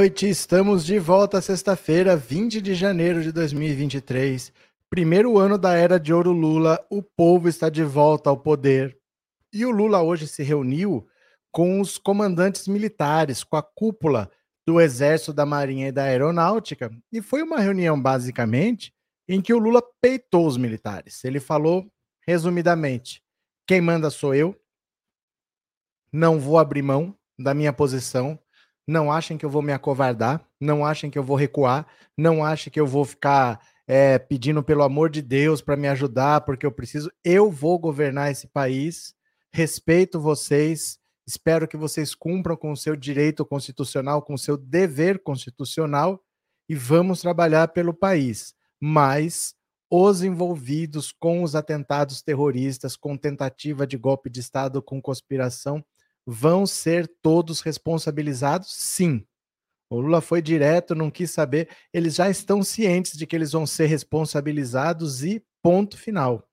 Noite, estamos de volta sexta-feira, 20 de janeiro de 2023. Primeiro ano da era de ouro Lula, o povo está de volta ao poder. E o Lula hoje se reuniu com os comandantes militares, com a cúpula do Exército, da Marinha e da Aeronáutica, e foi uma reunião basicamente em que o Lula peitou os militares. Ele falou resumidamente: quem manda sou eu, não vou abrir mão da minha posição não achem que eu vou me acovardar, não achem que eu vou recuar, não achem que eu vou ficar é, pedindo pelo amor de Deus para me ajudar, porque eu preciso. Eu vou governar esse país, respeito vocês, espero que vocês cumpram com o seu direito constitucional, com o seu dever constitucional e vamos trabalhar pelo país. Mas os envolvidos com os atentados terroristas, com tentativa de golpe de Estado, com conspiração, vão ser todos responsabilizados? Sim. O Lula foi direto, não quis saber. Eles já estão cientes de que eles vão ser responsabilizados e ponto final.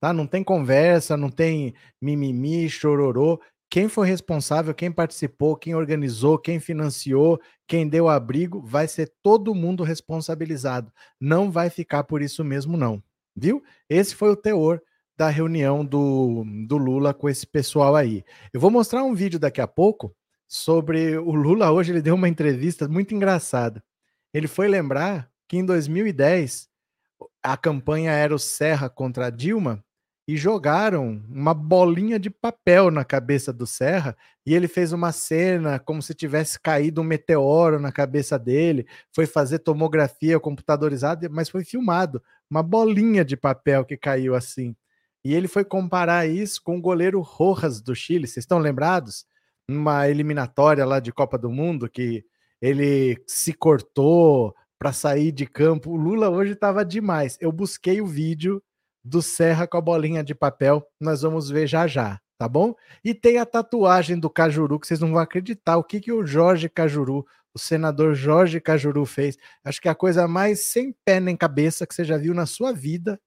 Tá? Não tem conversa, não tem mimimi, chororô. Quem foi responsável, quem participou, quem organizou, quem financiou, quem deu abrigo, vai ser todo mundo responsabilizado. Não vai ficar por isso mesmo, não. Viu? Esse foi o teor da reunião do, do Lula com esse pessoal aí. Eu vou mostrar um vídeo daqui a pouco sobre o Lula hoje, ele deu uma entrevista muito engraçada. Ele foi lembrar que em 2010 a campanha era o Serra contra a Dilma e jogaram uma bolinha de papel na cabeça do Serra e ele fez uma cena como se tivesse caído um meteoro na cabeça dele, foi fazer tomografia computadorizada, mas foi filmado, uma bolinha de papel que caiu assim. E ele foi comparar isso com o goleiro Rojas do Chile. Vocês estão lembrados? Numa eliminatória lá de Copa do Mundo que ele se cortou para sair de campo. O Lula hoje estava demais. Eu busquei o vídeo do Serra com a bolinha de papel. Nós vamos ver já já, tá bom? E tem a tatuagem do Cajuru que vocês não vão acreditar o que que o Jorge Cajuru, o senador Jorge Cajuru fez. Acho que é a coisa mais sem pé nem cabeça que você já viu na sua vida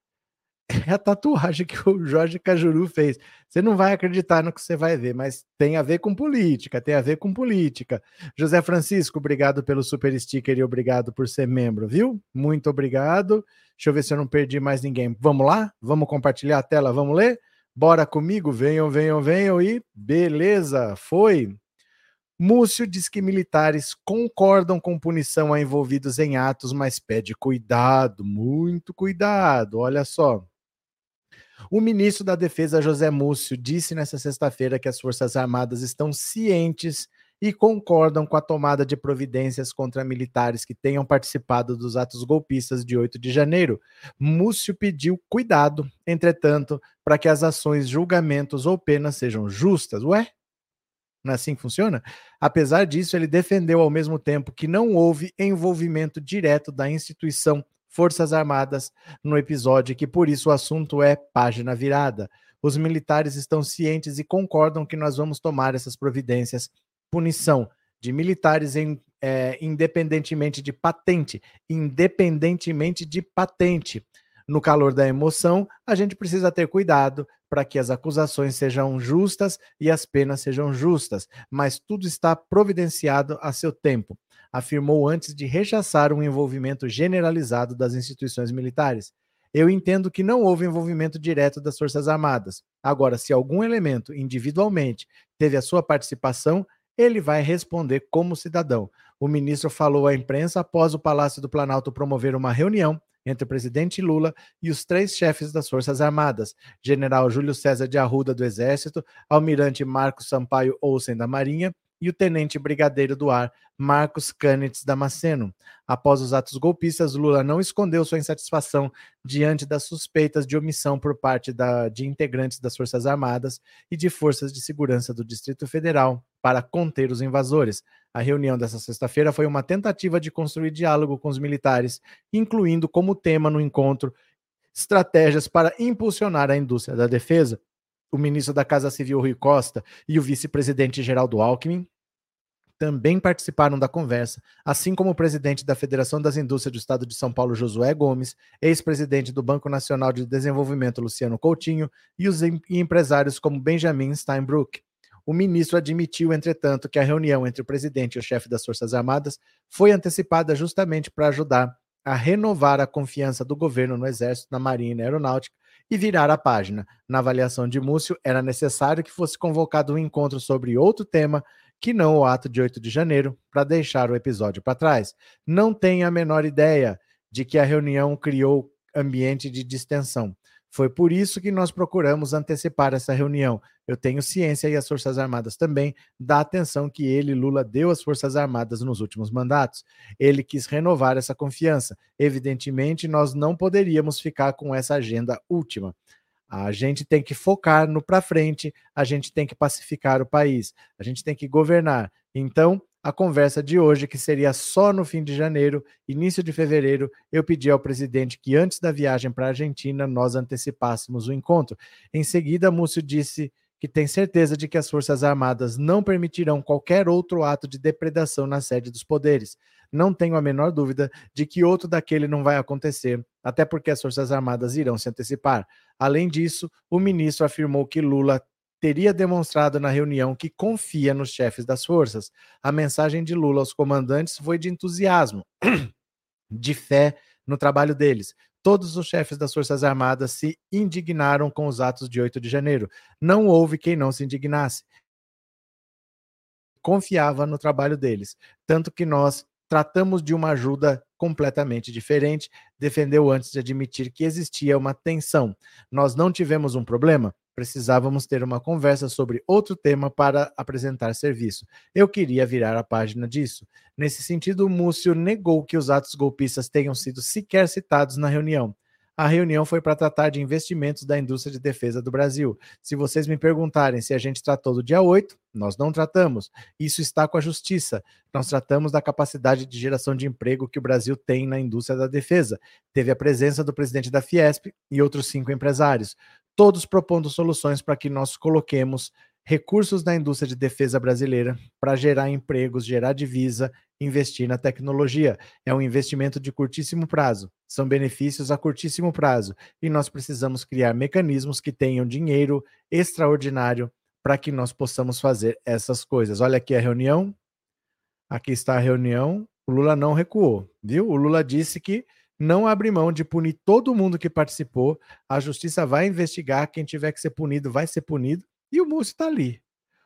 é a tatuagem que o Jorge Cajuru fez. Você não vai acreditar no que você vai ver, mas tem a ver com política, tem a ver com política. José Francisco, obrigado pelo super sticker e obrigado por ser membro, viu? Muito obrigado. Deixa eu ver se eu não perdi mais ninguém. Vamos lá? Vamos compartilhar a tela, vamos ler? Bora comigo, venham, venham, venham e beleza, foi. Múcio diz que militares concordam com punição a envolvidos em atos, mas pede cuidado, muito cuidado. Olha só. O ministro da Defesa, José Múcio, disse nesta sexta-feira que as Forças Armadas estão cientes e concordam com a tomada de providências contra militares que tenham participado dos atos golpistas de 8 de janeiro. Múcio pediu cuidado, entretanto, para que as ações, julgamentos ou penas sejam justas. Ué? Não é assim que funciona? Apesar disso, ele defendeu ao mesmo tempo que não houve envolvimento direto da instituição Forças Armadas no episódio, que por isso o assunto é página virada. Os militares estão cientes e concordam que nós vamos tomar essas providências. Punição de militares em, é, independentemente de patente, independentemente de patente. No calor da emoção, a gente precisa ter cuidado para que as acusações sejam justas e as penas sejam justas, mas tudo está providenciado a seu tempo afirmou antes de rechaçar um envolvimento generalizado das instituições militares. Eu entendo que não houve envolvimento direto das Forças Armadas. Agora, se algum elemento individualmente teve a sua participação, ele vai responder como cidadão. O ministro falou à imprensa após o Palácio do Planalto promover uma reunião entre o presidente Lula e os três chefes das Forças Armadas: General Júlio César de Arruda do Exército, Almirante Marcos Sampaio Olsen da Marinha e o tenente brigadeiro do ar Marcos Canitz Damasceno. Após os atos golpistas, Lula não escondeu sua insatisfação diante das suspeitas de omissão por parte da, de integrantes das Forças Armadas e de forças de segurança do Distrito Federal para conter os invasores. A reunião dessa sexta-feira foi uma tentativa de construir diálogo com os militares, incluindo como tema no encontro estratégias para impulsionar a indústria da defesa o ministro da Casa Civil, Rui Costa, e o vice-presidente Geraldo Alckmin também participaram da conversa, assim como o presidente da Federação das Indústrias do Estado de São Paulo, Josué Gomes, ex-presidente do Banco Nacional de Desenvolvimento, Luciano Coutinho, e os empresários como Benjamin Steinbrück. O ministro admitiu, entretanto, que a reunião entre o presidente e o chefe das Forças Armadas foi antecipada justamente para ajudar a renovar a confiança do governo no Exército, na Marinha e na Aeronáutica e virar a página. Na avaliação de Múcio, era necessário que fosse convocado um encontro sobre outro tema que não o ato de 8 de janeiro, para deixar o episódio para trás. Não tenho a menor ideia de que a reunião criou ambiente de distensão. Foi por isso que nós procuramos antecipar essa reunião. Eu tenho ciência e as Forças Armadas também da atenção que ele, Lula, deu às Forças Armadas nos últimos mandatos. Ele quis renovar essa confiança. Evidentemente, nós não poderíamos ficar com essa agenda última. A gente tem que focar no para frente, a gente tem que pacificar o país, a gente tem que governar. Então, a conversa de hoje, que seria só no fim de janeiro, início de fevereiro, eu pedi ao presidente que antes da viagem para a Argentina nós antecipássemos o encontro. Em seguida, Múcio disse que tem certeza de que as Forças Armadas não permitirão qualquer outro ato de depredação na sede dos poderes. Não tenho a menor dúvida de que outro daquele não vai acontecer, até porque as Forças Armadas irão se antecipar. Além disso, o ministro afirmou que Lula teria demonstrado na reunião que confia nos chefes das forças. A mensagem de Lula aos comandantes foi de entusiasmo, de fé no trabalho deles. Todos os chefes das Forças Armadas se indignaram com os atos de 8 de janeiro. Não houve quem não se indignasse. Confiava no trabalho deles. Tanto que nós tratamos de uma ajuda completamente diferente, defendeu antes de admitir que existia uma tensão. Nós não tivemos um problema? Precisávamos ter uma conversa sobre outro tema para apresentar serviço. Eu queria virar a página disso. Nesse sentido, Múcio negou que os atos golpistas tenham sido sequer citados na reunião. A reunião foi para tratar de investimentos da indústria de defesa do Brasil. Se vocês me perguntarem se a gente tratou do dia 8, nós não tratamos. Isso está com a justiça. Nós tratamos da capacidade de geração de emprego que o Brasil tem na indústria da defesa. Teve a presença do presidente da Fiesp e outros cinco empresários todos propondo soluções para que nós coloquemos recursos na indústria de defesa brasileira para gerar empregos, gerar divisa, investir na tecnologia. É um investimento de curtíssimo prazo, são benefícios a curtíssimo prazo e nós precisamos criar mecanismos que tenham dinheiro extraordinário para que nós possamos fazer essas coisas. Olha aqui a reunião. Aqui está a reunião. O Lula não recuou, viu? O Lula disse que não abre mão de punir todo mundo que participou. A justiça vai investigar, quem tiver que ser punido vai ser punido. E o Múcio está ali.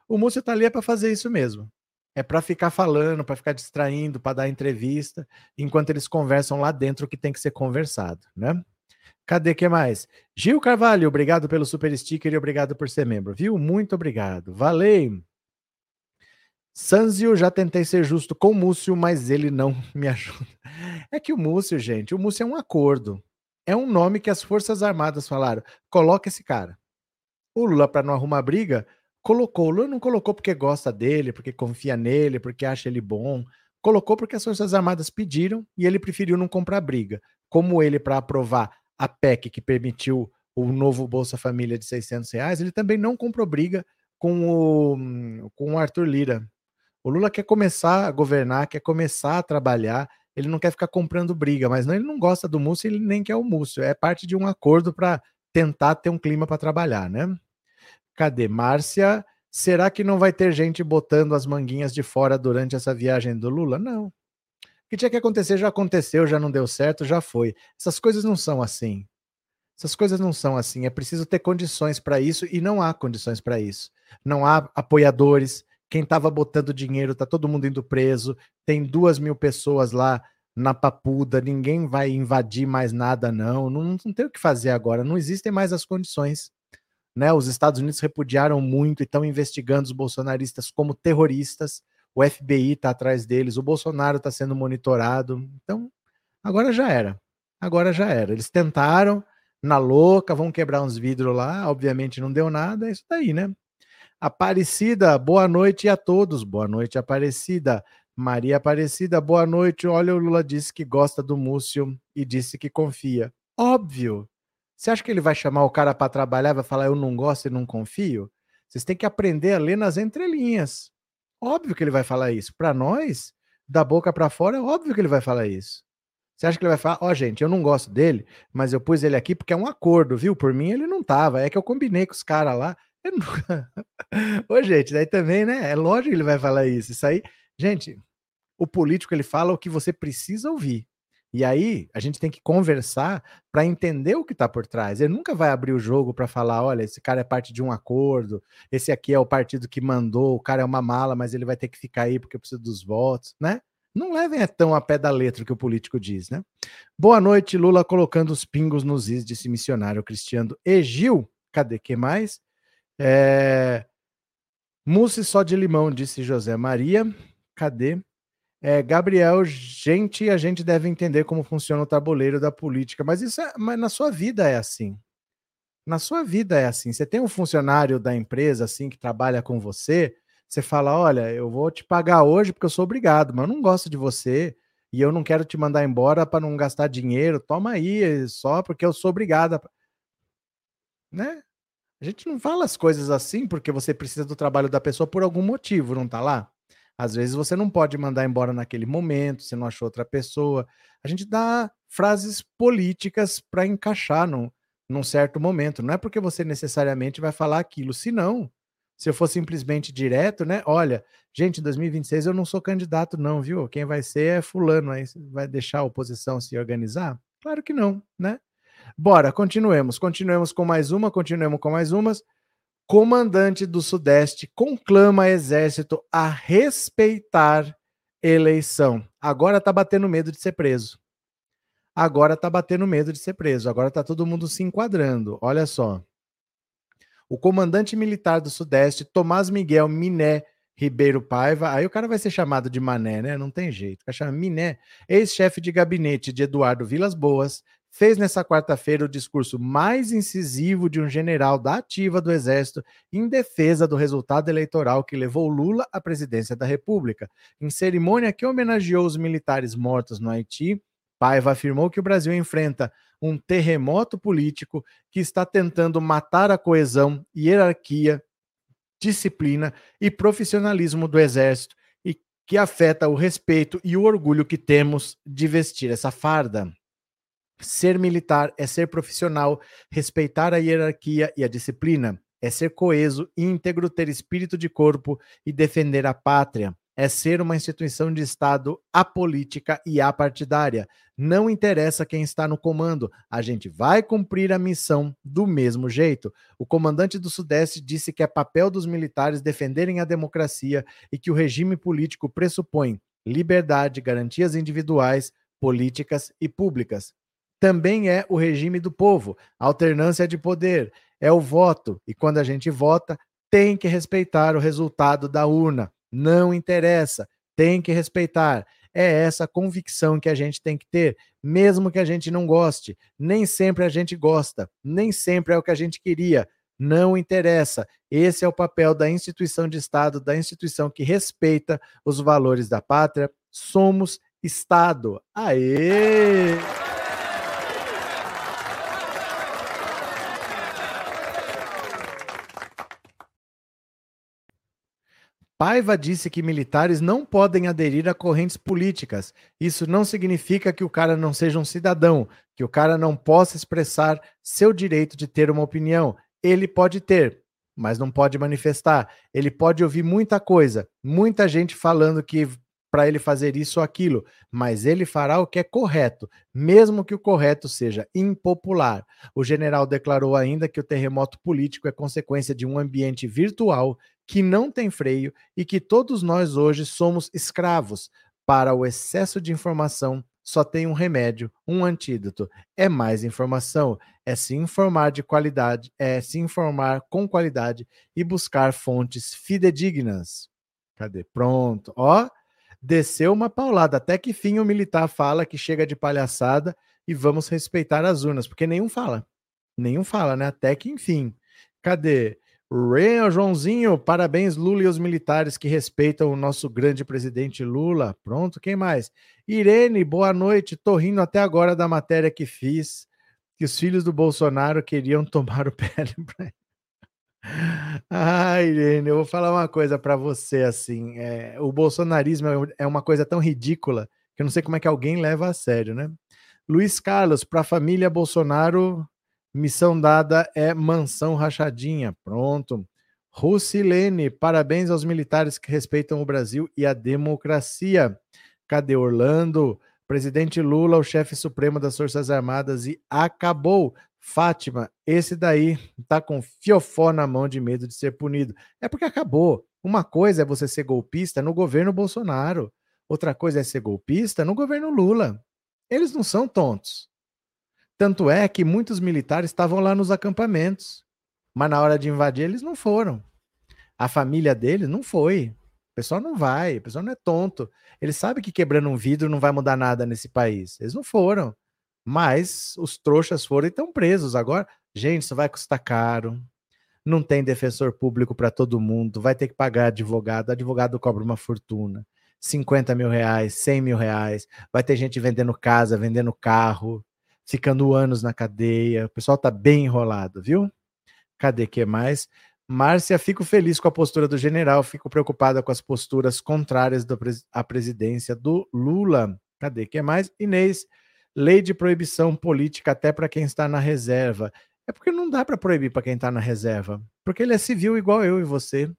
O Múcio está ali é para fazer isso mesmo. É para ficar falando, para ficar distraindo, para dar entrevista, enquanto eles conversam lá dentro o que tem que ser conversado, né? Cadê que mais? Gil Carvalho, obrigado pelo super sticker e obrigado por ser membro, viu? Muito obrigado. Valeu. Sanzio, já tentei ser justo com o Múcio, mas ele não me ajuda. É que o Múcio, gente, o Múcio é um acordo. É um nome que as Forças Armadas falaram: coloca esse cara. O Lula, para não arrumar briga, colocou. O Lula não colocou porque gosta dele, porque confia nele, porque acha ele bom. Colocou porque as Forças Armadas pediram e ele preferiu não comprar briga. Como ele, para aprovar a PEC que permitiu o novo Bolsa Família de 600 reais, ele também não comprou briga com o, com o Arthur Lira, o Lula quer começar a governar, quer começar a trabalhar, ele não quer ficar comprando briga, mas não, ele não gosta do Múcio, ele nem quer o Múcio. É parte de um acordo para tentar ter um clima para trabalhar, né? Cadê? Márcia, será que não vai ter gente botando as manguinhas de fora durante essa viagem do Lula? Não. O que tinha que acontecer já aconteceu, já não deu certo, já foi. Essas coisas não são assim. Essas coisas não são assim. É preciso ter condições para isso e não há condições para isso. Não há apoiadores, quem estava botando dinheiro, tá todo mundo indo preso, tem duas mil pessoas lá na papuda, ninguém vai invadir mais nada, não. não. Não tem o que fazer agora, não existem mais as condições. Né? Os Estados Unidos repudiaram muito e estão investigando os bolsonaristas como terroristas. O FBI está atrás deles, o Bolsonaro está sendo monitorado. Então, agora já era. Agora já era. Eles tentaram, na louca, vão quebrar uns vidros lá, obviamente não deu nada, é isso daí, né? Aparecida, boa noite a todos. Boa noite, Aparecida. Maria Aparecida, boa noite. Olha, o Lula disse que gosta do Múcio e disse que confia. Óbvio. Você acha que ele vai chamar o cara para trabalhar, vai falar eu não gosto e não confio? Vocês têm que aprender a ler nas entrelinhas. Óbvio que ele vai falar isso. Para nós, da boca para fora, é óbvio que ele vai falar isso. Você acha que ele vai falar, ó, oh, gente, eu não gosto dele, mas eu pus ele aqui porque é um acordo, viu? Por mim ele não tava. É que eu combinei com os caras lá Ô, gente, daí também, né? É lógico que ele vai falar isso. Isso aí, gente, o político ele fala o que você precisa ouvir. E aí a gente tem que conversar para entender o que está por trás. Ele nunca vai abrir o jogo para falar, olha, esse cara é parte de um acordo, esse aqui é o partido que mandou, o cara é uma mala, mas ele vai ter que ficar aí porque precisa dos votos, né? Não levem tão a pé da letra que o político diz, né? Boa noite, Lula colocando os pingos nos is, disse missionário Cristiano Egil. Cadê que mais? É... Mousse só de limão, disse José Maria. Cadê? É, Gabriel, gente, a gente deve entender como funciona o tabuleiro da política, mas isso é, mas na sua vida é assim. Na sua vida é assim. Você tem um funcionário da empresa assim que trabalha com você, você fala: "Olha, eu vou te pagar hoje porque eu sou obrigado, mas eu não gosto de você e eu não quero te mandar embora para não gastar dinheiro. Toma aí, só porque eu sou obrigada". Né? A gente não fala as coisas assim porque você precisa do trabalho da pessoa por algum motivo, não tá lá? Às vezes você não pode mandar embora naquele momento, você não achou outra pessoa. A gente dá frases políticas para encaixar num, num certo momento. Não é porque você necessariamente vai falar aquilo. Se não, se eu for simplesmente direto, né? Olha, gente, em 2026 eu não sou candidato, não, viu? Quem vai ser é fulano. Aí vai deixar a oposição se organizar? Claro que não, né? Bora, continuemos. Continuemos com mais uma, continuemos com mais umas comandante do Sudeste conclama exército a respeitar eleição. Agora tá batendo medo de ser preso. Agora tá batendo medo de ser preso. Agora tá todo mundo se enquadrando. Olha só. O comandante militar do Sudeste, Tomás Miguel Miné Ribeiro Paiva, aí o cara vai ser chamado de Mané, né? Não tem jeito. Vai chamar Miné, ex-chefe de gabinete de Eduardo Vilas Boas, fez nessa quarta-feira o discurso mais incisivo de um general da ativa do Exército em defesa do resultado eleitoral que levou Lula à presidência da República. Em cerimônia que homenageou os militares mortos no Haiti, Paiva afirmou que o Brasil enfrenta um terremoto político que está tentando matar a coesão, hierarquia, disciplina e profissionalismo do Exército e que afeta o respeito e o orgulho que temos de vestir essa farda. Ser militar é ser profissional, respeitar a hierarquia e a disciplina, é ser coeso, íntegro, ter espírito de corpo e defender a pátria. É ser uma instituição de Estado apolítica e apartidária. Não interessa quem está no comando, a gente vai cumprir a missão do mesmo jeito. O comandante do Sudeste disse que é papel dos militares defenderem a democracia e que o regime político pressupõe liberdade, garantias individuais, políticas e públicas também é o regime do povo, alternância de poder, é o voto, e quando a gente vota, tem que respeitar o resultado da urna, não interessa, tem que respeitar. É essa convicção que a gente tem que ter, mesmo que a gente não goste. Nem sempre a gente gosta, nem sempre é o que a gente queria. Não interessa. Esse é o papel da instituição de Estado, da instituição que respeita os valores da pátria. Somos Estado. Aê! Paiva disse que militares não podem aderir a correntes políticas. Isso não significa que o cara não seja um cidadão, que o cara não possa expressar seu direito de ter uma opinião. Ele pode ter, mas não pode manifestar. Ele pode ouvir muita coisa, muita gente falando que para ele fazer isso ou aquilo, mas ele fará o que é correto, mesmo que o correto seja impopular. O general declarou ainda que o terremoto político é consequência de um ambiente virtual que não tem freio e que todos nós hoje somos escravos. Para o excesso de informação, só tem um remédio, um antídoto. É mais informação, é se informar de qualidade, é se informar com qualidade e buscar fontes fidedignas. Cadê? Pronto. Ó, desceu uma paulada. Até que fim o militar fala que chega de palhaçada e vamos respeitar as urnas, porque nenhum fala. Nenhum fala, né? Até que enfim. Cadê? Ren, Joãozinho, parabéns, Lula e os militares que respeitam o nosso grande presidente Lula. Pronto, quem mais? Irene, boa noite. Tô rindo até agora da matéria que fiz, que os filhos do Bolsonaro queriam tomar o pé. Ah, Irene, eu vou falar uma coisa para você assim. É, o bolsonarismo é, é uma coisa tão ridícula que eu não sei como é que alguém leva a sério, né? Luiz Carlos, para a família Bolsonaro, missão dada é mansão rachadinha. Pronto. Rucilene, parabéns aos militares que respeitam o Brasil e a democracia. Cadê Orlando? Presidente Lula, o chefe supremo das Forças Armadas, e acabou. Fátima, esse daí tá com fiofó na mão de medo de ser punido. É porque acabou. Uma coisa é você ser golpista no governo Bolsonaro, outra coisa é ser golpista no governo Lula. Eles não são tontos. Tanto é que muitos militares estavam lá nos acampamentos, mas na hora de invadir eles não foram. A família deles não foi. O pessoal não vai, o pessoal não é tonto. Eles sabem que quebrando um vidro não vai mudar nada nesse país. Eles não foram. Mas os trouxas foram e estão presos. Agora, gente, isso vai custar caro. Não tem defensor público para todo mundo. Vai ter que pagar advogado. Advogado cobra uma fortuna. 50 mil reais, 100 mil reais. Vai ter gente vendendo casa, vendendo carro, ficando anos na cadeia. O pessoal tá bem enrolado, viu? Cadê que mais? Márcia, fico feliz com a postura do general, fico preocupada com as posturas contrárias à presidência do Lula. Cadê que mais? Inês, lei de proibição política até para quem está na reserva. É porque não dá para proibir para quem está na reserva, porque ele é civil igual eu e você.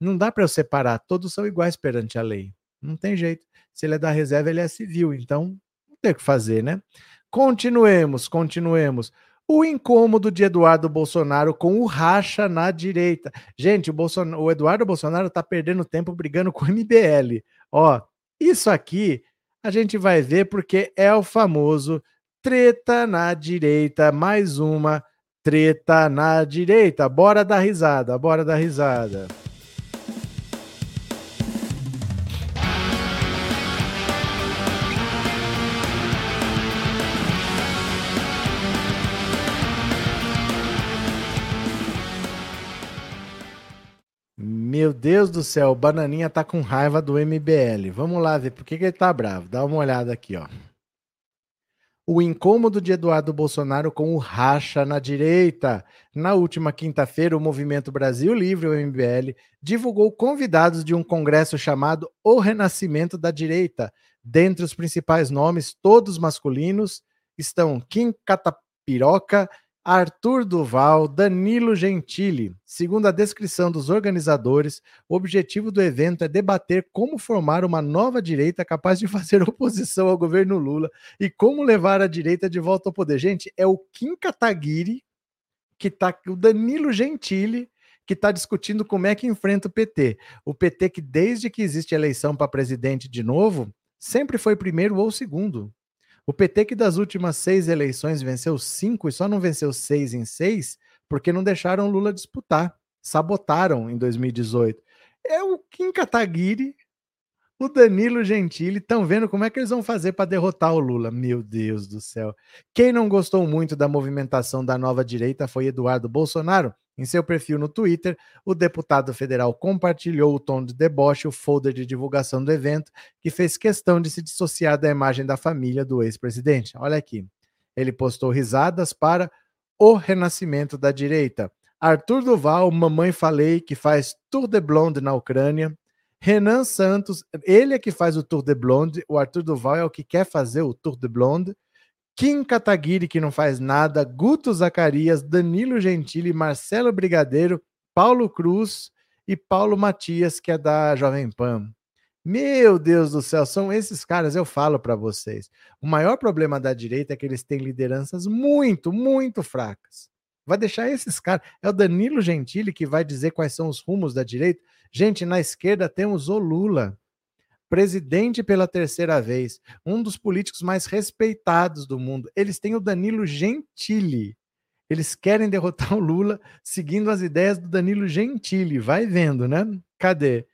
Não dá para eu separar, todos são iguais perante a lei. Não tem jeito. Se ele é da reserva, ele é civil, então não tem o que fazer, né? Continuemos, continuemos o incômodo de Eduardo Bolsonaro com o racha na direita. Gente, o, Bolson... o Eduardo Bolsonaro está perdendo tempo brigando com o MBL. Ó, isso aqui a gente vai ver porque é o famoso treta na direita, mais uma treta na direita. Bora dar risada, bora dar risada. Meu Deus do céu, o Bananinha tá com raiva do MBL. Vamos lá ver por que, que ele tá bravo. Dá uma olhada aqui, ó. O incômodo de Eduardo Bolsonaro com o racha na direita. Na última quinta-feira, o Movimento Brasil Livre, o MBL, divulgou convidados de um congresso chamado O Renascimento da Direita. Dentre os principais nomes, todos masculinos, estão Kim Catapiroca, Arthur Duval, Danilo Gentili. Segundo a descrição dos organizadores, o objetivo do evento é debater como formar uma nova direita capaz de fazer oposição ao governo Lula e como levar a direita de volta ao poder. Gente, é o Kim Kataguiri que tá, o Danilo Gentili que está discutindo como é que enfrenta o PT. O PT que desde que existe eleição para presidente de novo, sempre foi primeiro ou segundo. O PT, que das últimas seis eleições venceu cinco e só não venceu seis em seis, porque não deixaram Lula disputar. Sabotaram em 2018. É o Kim Kataguiri, o Danilo Gentili, estão vendo como é que eles vão fazer para derrotar o Lula. Meu Deus do céu. Quem não gostou muito da movimentação da nova direita foi Eduardo Bolsonaro. Em seu perfil no Twitter, o deputado federal compartilhou o tom de deboche, o folder de divulgação do evento, que fez questão de se dissociar da imagem da família do ex-presidente. Olha aqui. Ele postou risadas para o renascimento da direita. Arthur Duval, Mamãe Falei, que faz Tour de Blonde na Ucrânia. Renan Santos, ele é que faz o Tour de Blonde, o Arthur Duval é o que quer fazer o Tour de Blonde. Kim Kataguiri, que não faz nada, Guto Zacarias, Danilo Gentili, Marcelo Brigadeiro, Paulo Cruz e Paulo Matias, que é da Jovem Pan. Meu Deus do céu, são esses caras, eu falo para vocês. O maior problema da direita é que eles têm lideranças muito, muito fracas. Vai deixar esses caras. É o Danilo Gentili que vai dizer quais são os rumos da direita. Gente, na esquerda temos o Lula presidente pela terceira vez, um dos políticos mais respeitados do mundo. Eles têm o Danilo Gentili. Eles querem derrotar o Lula seguindo as ideias do Danilo Gentili. Vai vendo, né? Cadê?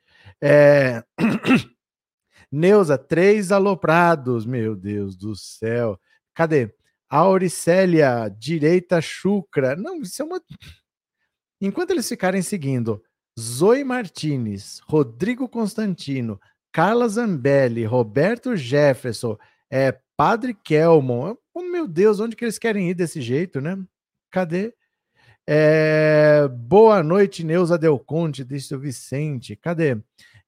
É... Neuza, três aloprados. Meu Deus do céu. Cadê? Auricélia, direita chucra. Não, isso é uma. Enquanto eles ficarem seguindo Zoe Martinez, Rodrigo Constantino, Carla Zambelli, Roberto Jefferson, é, Padre Kelmon. Oh, meu Deus, onde que eles querem ir desse jeito, né? Cadê? É, boa noite, Neuza Del Conte, disse o Vicente. Cadê?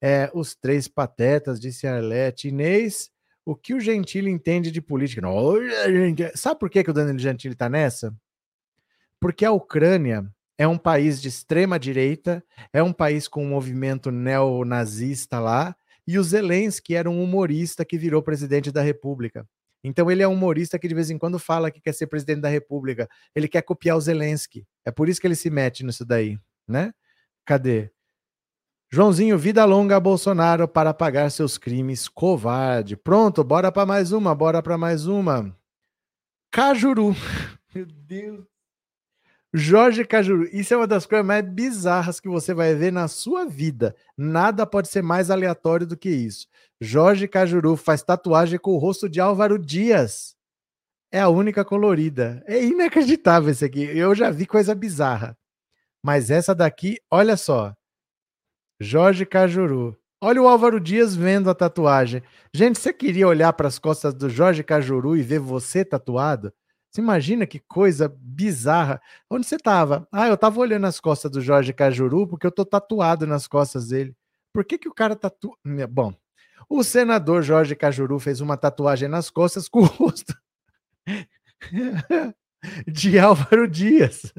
É, os três patetas, disse a Arlete. Inês, o que o Gentili entende de política? Não, sabe por que, que o Danilo Gentili está nessa? Porque a Ucrânia é um país de extrema direita, é um país com um movimento neonazista lá, e o Zelensky era um humorista que virou presidente da República. Então ele é um humorista que de vez em quando fala que quer ser presidente da República. Ele quer copiar o Zelensky. É por isso que ele se mete nisso daí, né? Cadê? Joãozinho, vida longa a Bolsonaro para pagar seus crimes, covarde. Pronto, bora para mais uma, bora para mais uma. Cajuru. Meu Deus. Jorge Cajuru, isso é uma das coisas mais bizarras que você vai ver na sua vida. Nada pode ser mais aleatório do que isso. Jorge Cajuru faz tatuagem com o rosto de Álvaro Dias. É a única colorida. É inacreditável esse aqui. Eu já vi coisa bizarra. Mas essa daqui, olha só. Jorge Cajuru. Olha o Álvaro Dias vendo a tatuagem. Gente, você queria olhar para as costas do Jorge Cajuru e ver você tatuado? Você imagina que coisa bizarra. Onde você estava? Ah, eu estava olhando as costas do Jorge Cajuru porque eu tô tatuado nas costas dele. Por que, que o cara tatua? Bom, o senador Jorge Cajuru fez uma tatuagem nas costas com o rosto de Álvaro Dias.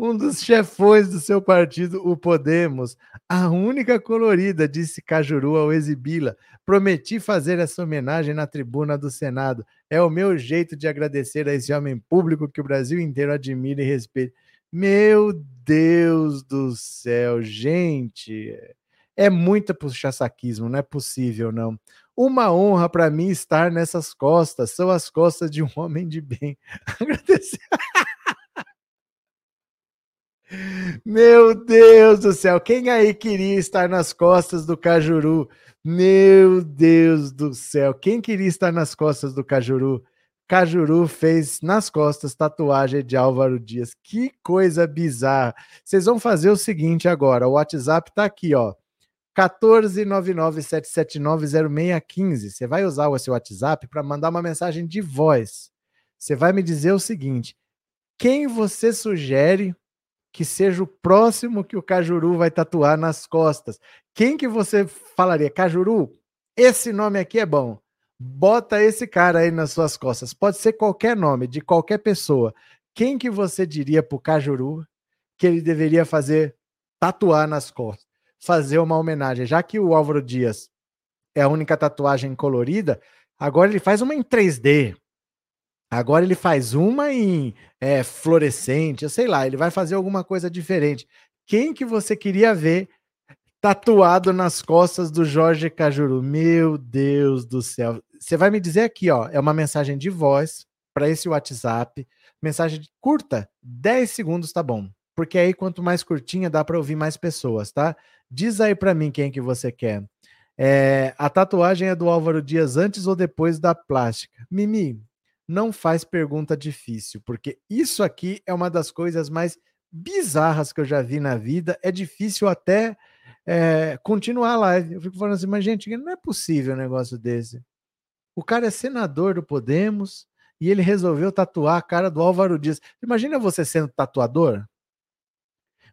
Um dos chefões do seu partido, o Podemos, a única colorida, disse Cajuru ao exibi-la. Prometi fazer essa homenagem na tribuna do Senado. É o meu jeito de agradecer a esse homem público que o Brasil inteiro admira e respeita. Meu Deus do céu, gente. É muito puxa-saquismo, não é possível, não. Uma honra para mim estar nessas costas. São as costas de um homem de bem. Agradecer. Meu Deus do céu, quem aí queria estar nas costas do Cajuru? Meu Deus do céu, quem queria estar nas costas do Cajuru? Cajuru fez nas costas tatuagem de Álvaro Dias. Que coisa bizarra. Vocês vão fazer o seguinte agora, o WhatsApp tá aqui, ó. 14997790615. Você vai usar o seu WhatsApp para mandar uma mensagem de voz. Você vai me dizer o seguinte: quem você sugere que seja o próximo que o Cajuru vai tatuar nas costas. Quem que você falaria? Cajuru, esse nome aqui é bom. Bota esse cara aí nas suas costas. Pode ser qualquer nome, de qualquer pessoa. Quem que você diria pro Cajuru que ele deveria fazer tatuar nas costas? Fazer uma homenagem. Já que o Álvaro Dias é a única tatuagem colorida, agora ele faz uma em 3D. Agora ele faz uma em é, fluorescente, eu sei lá, ele vai fazer alguma coisa diferente. Quem que você queria ver tatuado nas costas do Jorge Cajuru? Meu Deus do céu. Você vai me dizer aqui, ó, é uma mensagem de voz para esse WhatsApp, mensagem curta, 10 segundos tá bom. Porque aí quanto mais curtinha dá para ouvir mais pessoas, tá? Diz aí para mim quem que você quer. É, a tatuagem é do Álvaro Dias antes ou depois da plástica? Mimi, não faz pergunta difícil, porque isso aqui é uma das coisas mais bizarras que eu já vi na vida. É difícil até é, continuar a live. Eu fico falando assim, mas gente, não é possível um negócio desse. O cara é senador do Podemos e ele resolveu tatuar a cara do Álvaro Dias. Imagina você sendo tatuador?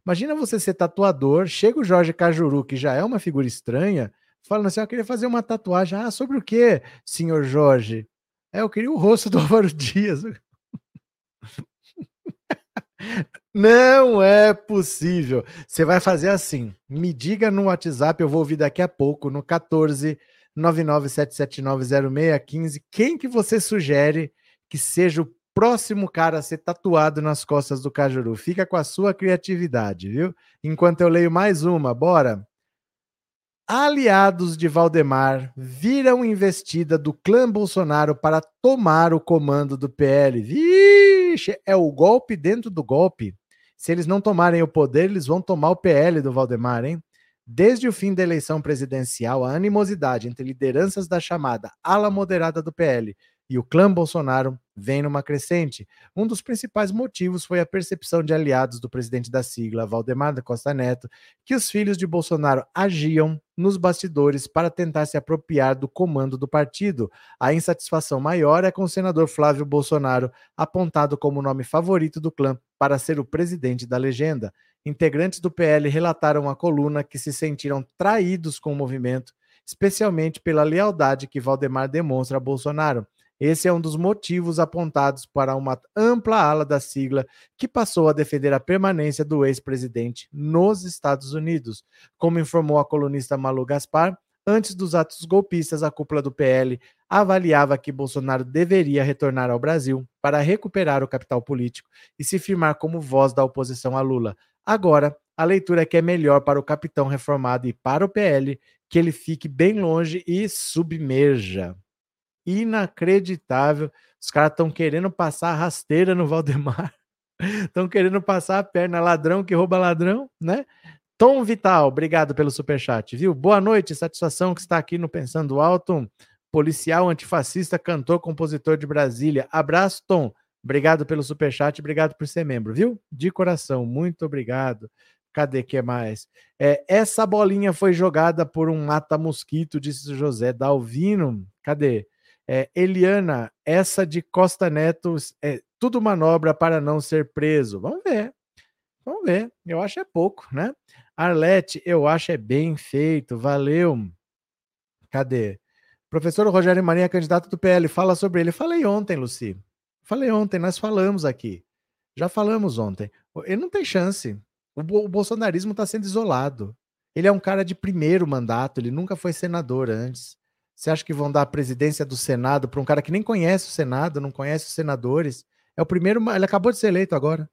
Imagina você ser tatuador, chega o Jorge Cajuru, que já é uma figura estranha, falando assim: ah, eu queria fazer uma tatuagem. Ah, sobre o que, senhor Jorge? É, eu queria o rosto do Álvaro Dias. Não é possível. Você vai fazer assim. Me diga no WhatsApp, eu vou ouvir daqui a pouco, no 14 997790615, quem que você sugere que seja o próximo cara a ser tatuado nas costas do Cajuru? Fica com a sua criatividade, viu? Enquanto eu leio mais uma, bora aliados de Valdemar viram investida do clã Bolsonaro para tomar o comando do PL. Vixe, é o golpe dentro do golpe. Se eles não tomarem o poder, eles vão tomar o PL do Valdemar, hein? Desde o fim da eleição presidencial, a animosidade entre lideranças da chamada ala moderada do PL e o clã Bolsonaro vem numa crescente. Um dos principais motivos foi a percepção de aliados do presidente da sigla, Valdemar da Costa Neto, que os filhos de Bolsonaro agiam nos bastidores para tentar se apropriar do comando do partido. A insatisfação maior é com o senador Flávio Bolsonaro, apontado como o nome favorito do clã para ser o presidente da legenda. Integrantes do PL relataram à coluna que se sentiram traídos com o movimento, especialmente pela lealdade que Valdemar demonstra a Bolsonaro Esse é um dos motivos apontados para uma ampla ala da sigla que passou a defender a permanência do ex-presidente nos Estados Unidos. Como informou a colunista Malu Gaspar, antes dos atos golpistas, a cúpula do PL avaliava que Bolsonaro deveria retornar ao Brasil para recuperar o capital político e se firmar como voz da oposição a Lula. Agora, a leitura é que é melhor para o capitão reformado e para o PL que ele fique bem longe e submerja inacreditável. Os caras estão querendo passar rasteira no Valdemar. Estão querendo passar a perna ladrão que rouba ladrão, né? Tom Vital, obrigado pelo superchat, viu? Boa noite, satisfação que está aqui no Pensando Alto. Policial, antifascista, cantor, compositor de Brasília. Abraço, Tom. Obrigado pelo superchat, obrigado por ser membro, viu? De coração, muito obrigado. Cadê que mais? É, essa bolinha foi jogada por um mata-mosquito, disse José Dalvino. Cadê? É, Eliana, essa de Costa Neto é tudo manobra para não ser preso. Vamos ver. Vamos ver. Eu acho é pouco, né? Arlete, eu acho é bem feito. Valeu. Cadê? Professor Rogério Marinha, candidato do PL, fala sobre ele. Falei ontem, Luci. Falei ontem, nós falamos aqui. Já falamos ontem. Ele não tem chance. O, o bolsonarismo está sendo isolado. Ele é um cara de primeiro mandato, ele nunca foi senador antes. Você acha que vão dar a presidência do Senado para um cara que nem conhece o Senado, não conhece os senadores? É o primeiro, ele acabou de ser eleito agora,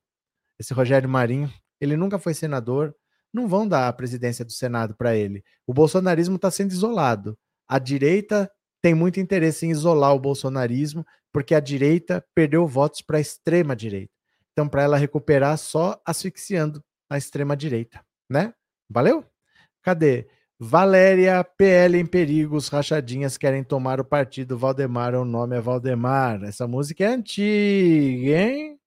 esse Rogério Marinho. Ele nunca foi senador. Não vão dar a presidência do Senado para ele. O bolsonarismo está sendo isolado. A direita tem muito interesse em isolar o bolsonarismo, porque a direita perdeu votos para a extrema direita. Então, para ela recuperar, só asfixiando a extrema direita, né? Valeu? Cadê? Valéria, PL em perigos, rachadinhas querem tomar o partido. Valdemar, o nome é Valdemar. Essa música é antiga, hein?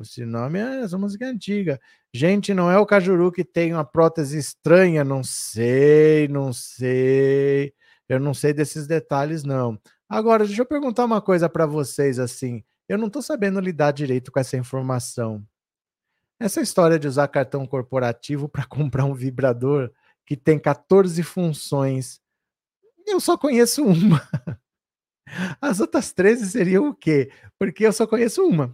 Esse nome é, essa música é antiga. Gente, não é o Cajuru que tem uma prótese estranha? Não sei, não sei. Eu não sei desses detalhes, não. Agora, deixa eu perguntar uma coisa para vocês assim. Eu não estou sabendo lidar direito com essa informação. Essa história de usar cartão corporativo para comprar um vibrador que tem 14 funções. Eu só conheço uma. As outras 13 seriam o quê? Porque eu só conheço uma.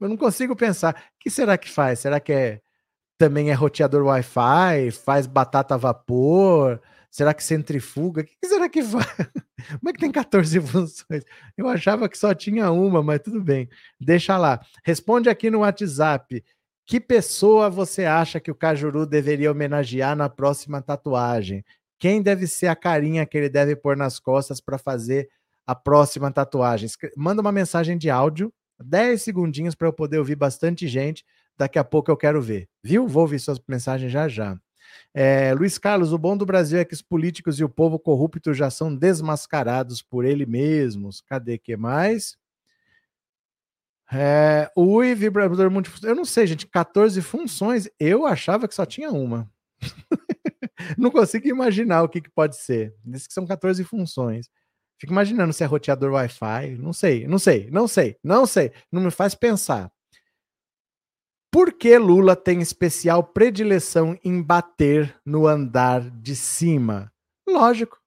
Eu não consigo pensar. O que será que faz? Será que é também é roteador Wi-Fi? Faz batata a vapor? Será que centrifuga? O que será que faz? Como é que tem 14 funções? Eu achava que só tinha uma, mas tudo bem. Deixa lá. Responde aqui no WhatsApp. Que pessoa você acha que o Cajuru deveria homenagear na próxima tatuagem? Quem deve ser a carinha que ele deve pôr nas costas para fazer a próxima tatuagem? Manda uma mensagem de áudio, 10 segundinhos para eu poder ouvir bastante gente. Daqui a pouco eu quero ver, viu? Vou ouvir suas mensagens já já. É, Luiz Carlos, o bom do Brasil é que os políticos e o povo corrupto já são desmascarados por ele mesmos. Cadê que mais? É, UI vibrador multifunção. Eu não sei, gente, 14 funções. Eu achava que só tinha uma. não consigo imaginar o que, que pode ser. Diz que são 14 funções. Fico imaginando se é roteador Wi-Fi. Não sei, não sei, não sei, não sei. Não me faz pensar. Por que Lula tem especial predileção em bater no andar de cima? Lógico.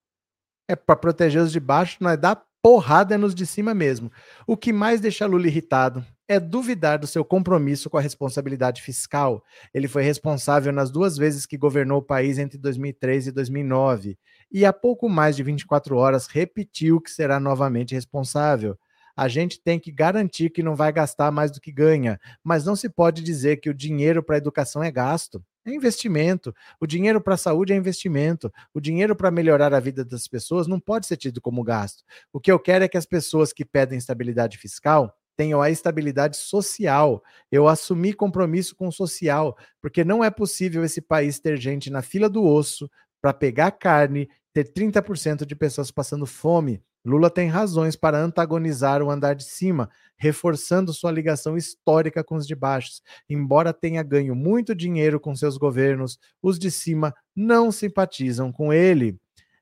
É para proteger os de baixo, não é dar porrada nos de cima mesmo. O que mais deixa Lula irritado é duvidar do seu compromisso com a responsabilidade fiscal. Ele foi responsável nas duas vezes que governou o país entre 2003 e 2009 e há pouco mais de 24 horas repetiu que será novamente responsável. A gente tem que garantir que não vai gastar mais do que ganha, mas não se pode dizer que o dinheiro para a educação é gasto. É investimento. O dinheiro para a saúde é investimento. O dinheiro para melhorar a vida das pessoas não pode ser tido como gasto. O que eu quero é que as pessoas que pedem estabilidade fiscal tenham a estabilidade social. Eu assumi compromisso com o social, porque não é possível esse país ter gente na fila do osso para pegar carne, ter 30% de pessoas passando fome. Lula tem razões para antagonizar o andar de cima, reforçando sua ligação histórica com os de baixo. Embora tenha ganho muito dinheiro com seus governos, os de cima não simpatizam com ele.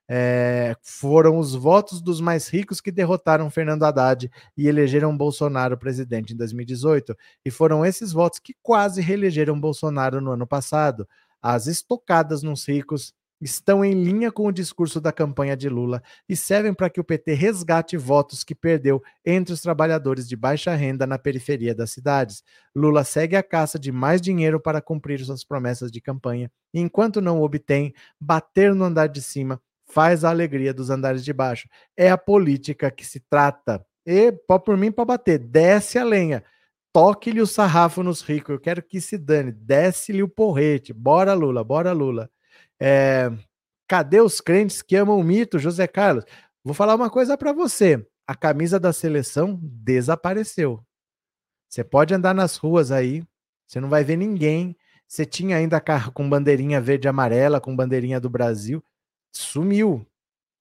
É, foram os votos dos mais ricos que derrotaram Fernando Haddad e elegeram Bolsonaro presidente em 2018. E foram esses votos que quase reelegeram Bolsonaro no ano passado. As estocadas nos ricos estão em linha com o discurso da campanha de Lula e servem para que o PT resgate votos que perdeu entre os trabalhadores de baixa renda na periferia das cidades. Lula segue a caça de mais dinheiro para cumprir suas promessas de campanha, e enquanto não obtém, bater no andar de cima faz a alegria dos andares de baixo. É a política que se trata. E, por mim, para bater, desce a lenha toque-lhe o sarrafo nos ricos. Eu quero que se dane. Desce-lhe o porrete. Bora, Lula, bora, Lula. É, cadê os crentes que amam o mito, José Carlos? Vou falar uma coisa para você. A camisa da seleção desapareceu. Você pode andar nas ruas aí, você não vai ver ninguém. Você tinha ainda carro com bandeirinha verde e amarela, com bandeirinha do Brasil. Sumiu.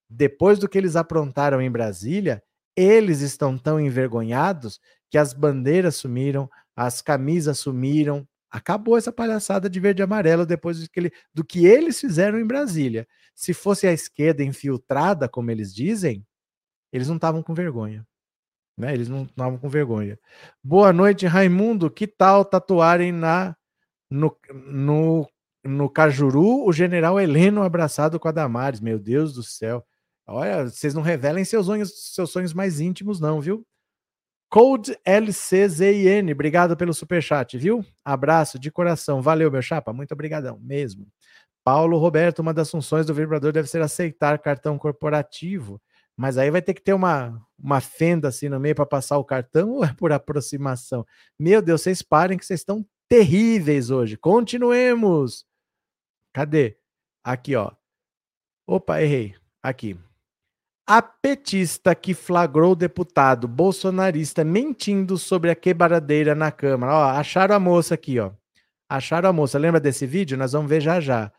Depois do que eles aprontaram em Brasília, eles estão tão envergonhados que as bandeiras sumiram, as camisas sumiram. Acabou essa palhaçada de verde e amarelo depois do que, ele, do que eles fizeram em Brasília. Se fosse a esquerda infiltrada, como eles dizem, eles não estavam com vergonha. Né? Eles não estavam com vergonha. Boa noite, Raimundo. Que tal tatuarem na no, no, no Cajuru o general Heleno abraçado com a Damares? Meu Deus do céu. Olha, vocês não revelem seus sonhos, seus sonhos mais íntimos, não, viu? Code LCZIN, obrigado pelo superchat, viu? Abraço de coração. Valeu, meu chapa. Muito obrigadão mesmo. Paulo Roberto, uma das funções do vibrador deve ser aceitar cartão corporativo. Mas aí vai ter que ter uma, uma fenda assim no meio para passar o cartão ou é por aproximação? Meu Deus, vocês parem que vocês estão terríveis hoje. Continuemos. Cadê? Aqui, ó. Opa, errei. Aqui. A petista que flagrou o deputado bolsonarista mentindo sobre a quebradeira na Câmara. Ó, acharam a moça aqui, ó. Acharam a moça. Lembra desse vídeo? Nós vamos ver já já.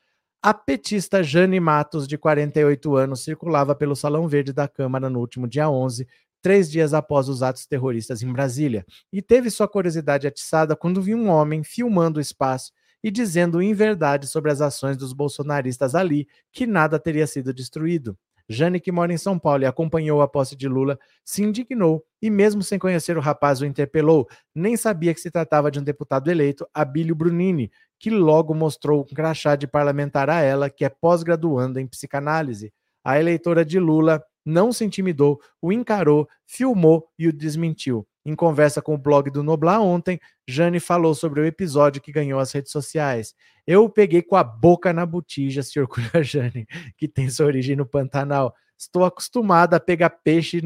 A petista Jane Matos, de 48 anos, circulava pelo Salão Verde da Câmara no último dia 11, três dias após os atos terroristas em Brasília, e teve sua curiosidade atiçada quando viu um homem filmando o espaço e dizendo em verdade sobre as ações dos bolsonaristas ali, que nada teria sido destruído. Jane, que mora em São Paulo e acompanhou a posse de Lula, se indignou e, mesmo sem conhecer o rapaz, o interpelou. Nem sabia que se tratava de um deputado eleito, Abílio Brunini, que logo mostrou um crachá de parlamentar a ela, que é pós-graduanda em psicanálise. A eleitora de Lula não se intimidou, o encarou, filmou e o desmentiu. Em conversa com o blog do Noblar ontem, Jane falou sobre o episódio que ganhou as redes sociais. Eu peguei com a boca na botija, se orgulha Jane, que tem sua origem no Pantanal. Estou acostumada a pegar peixe,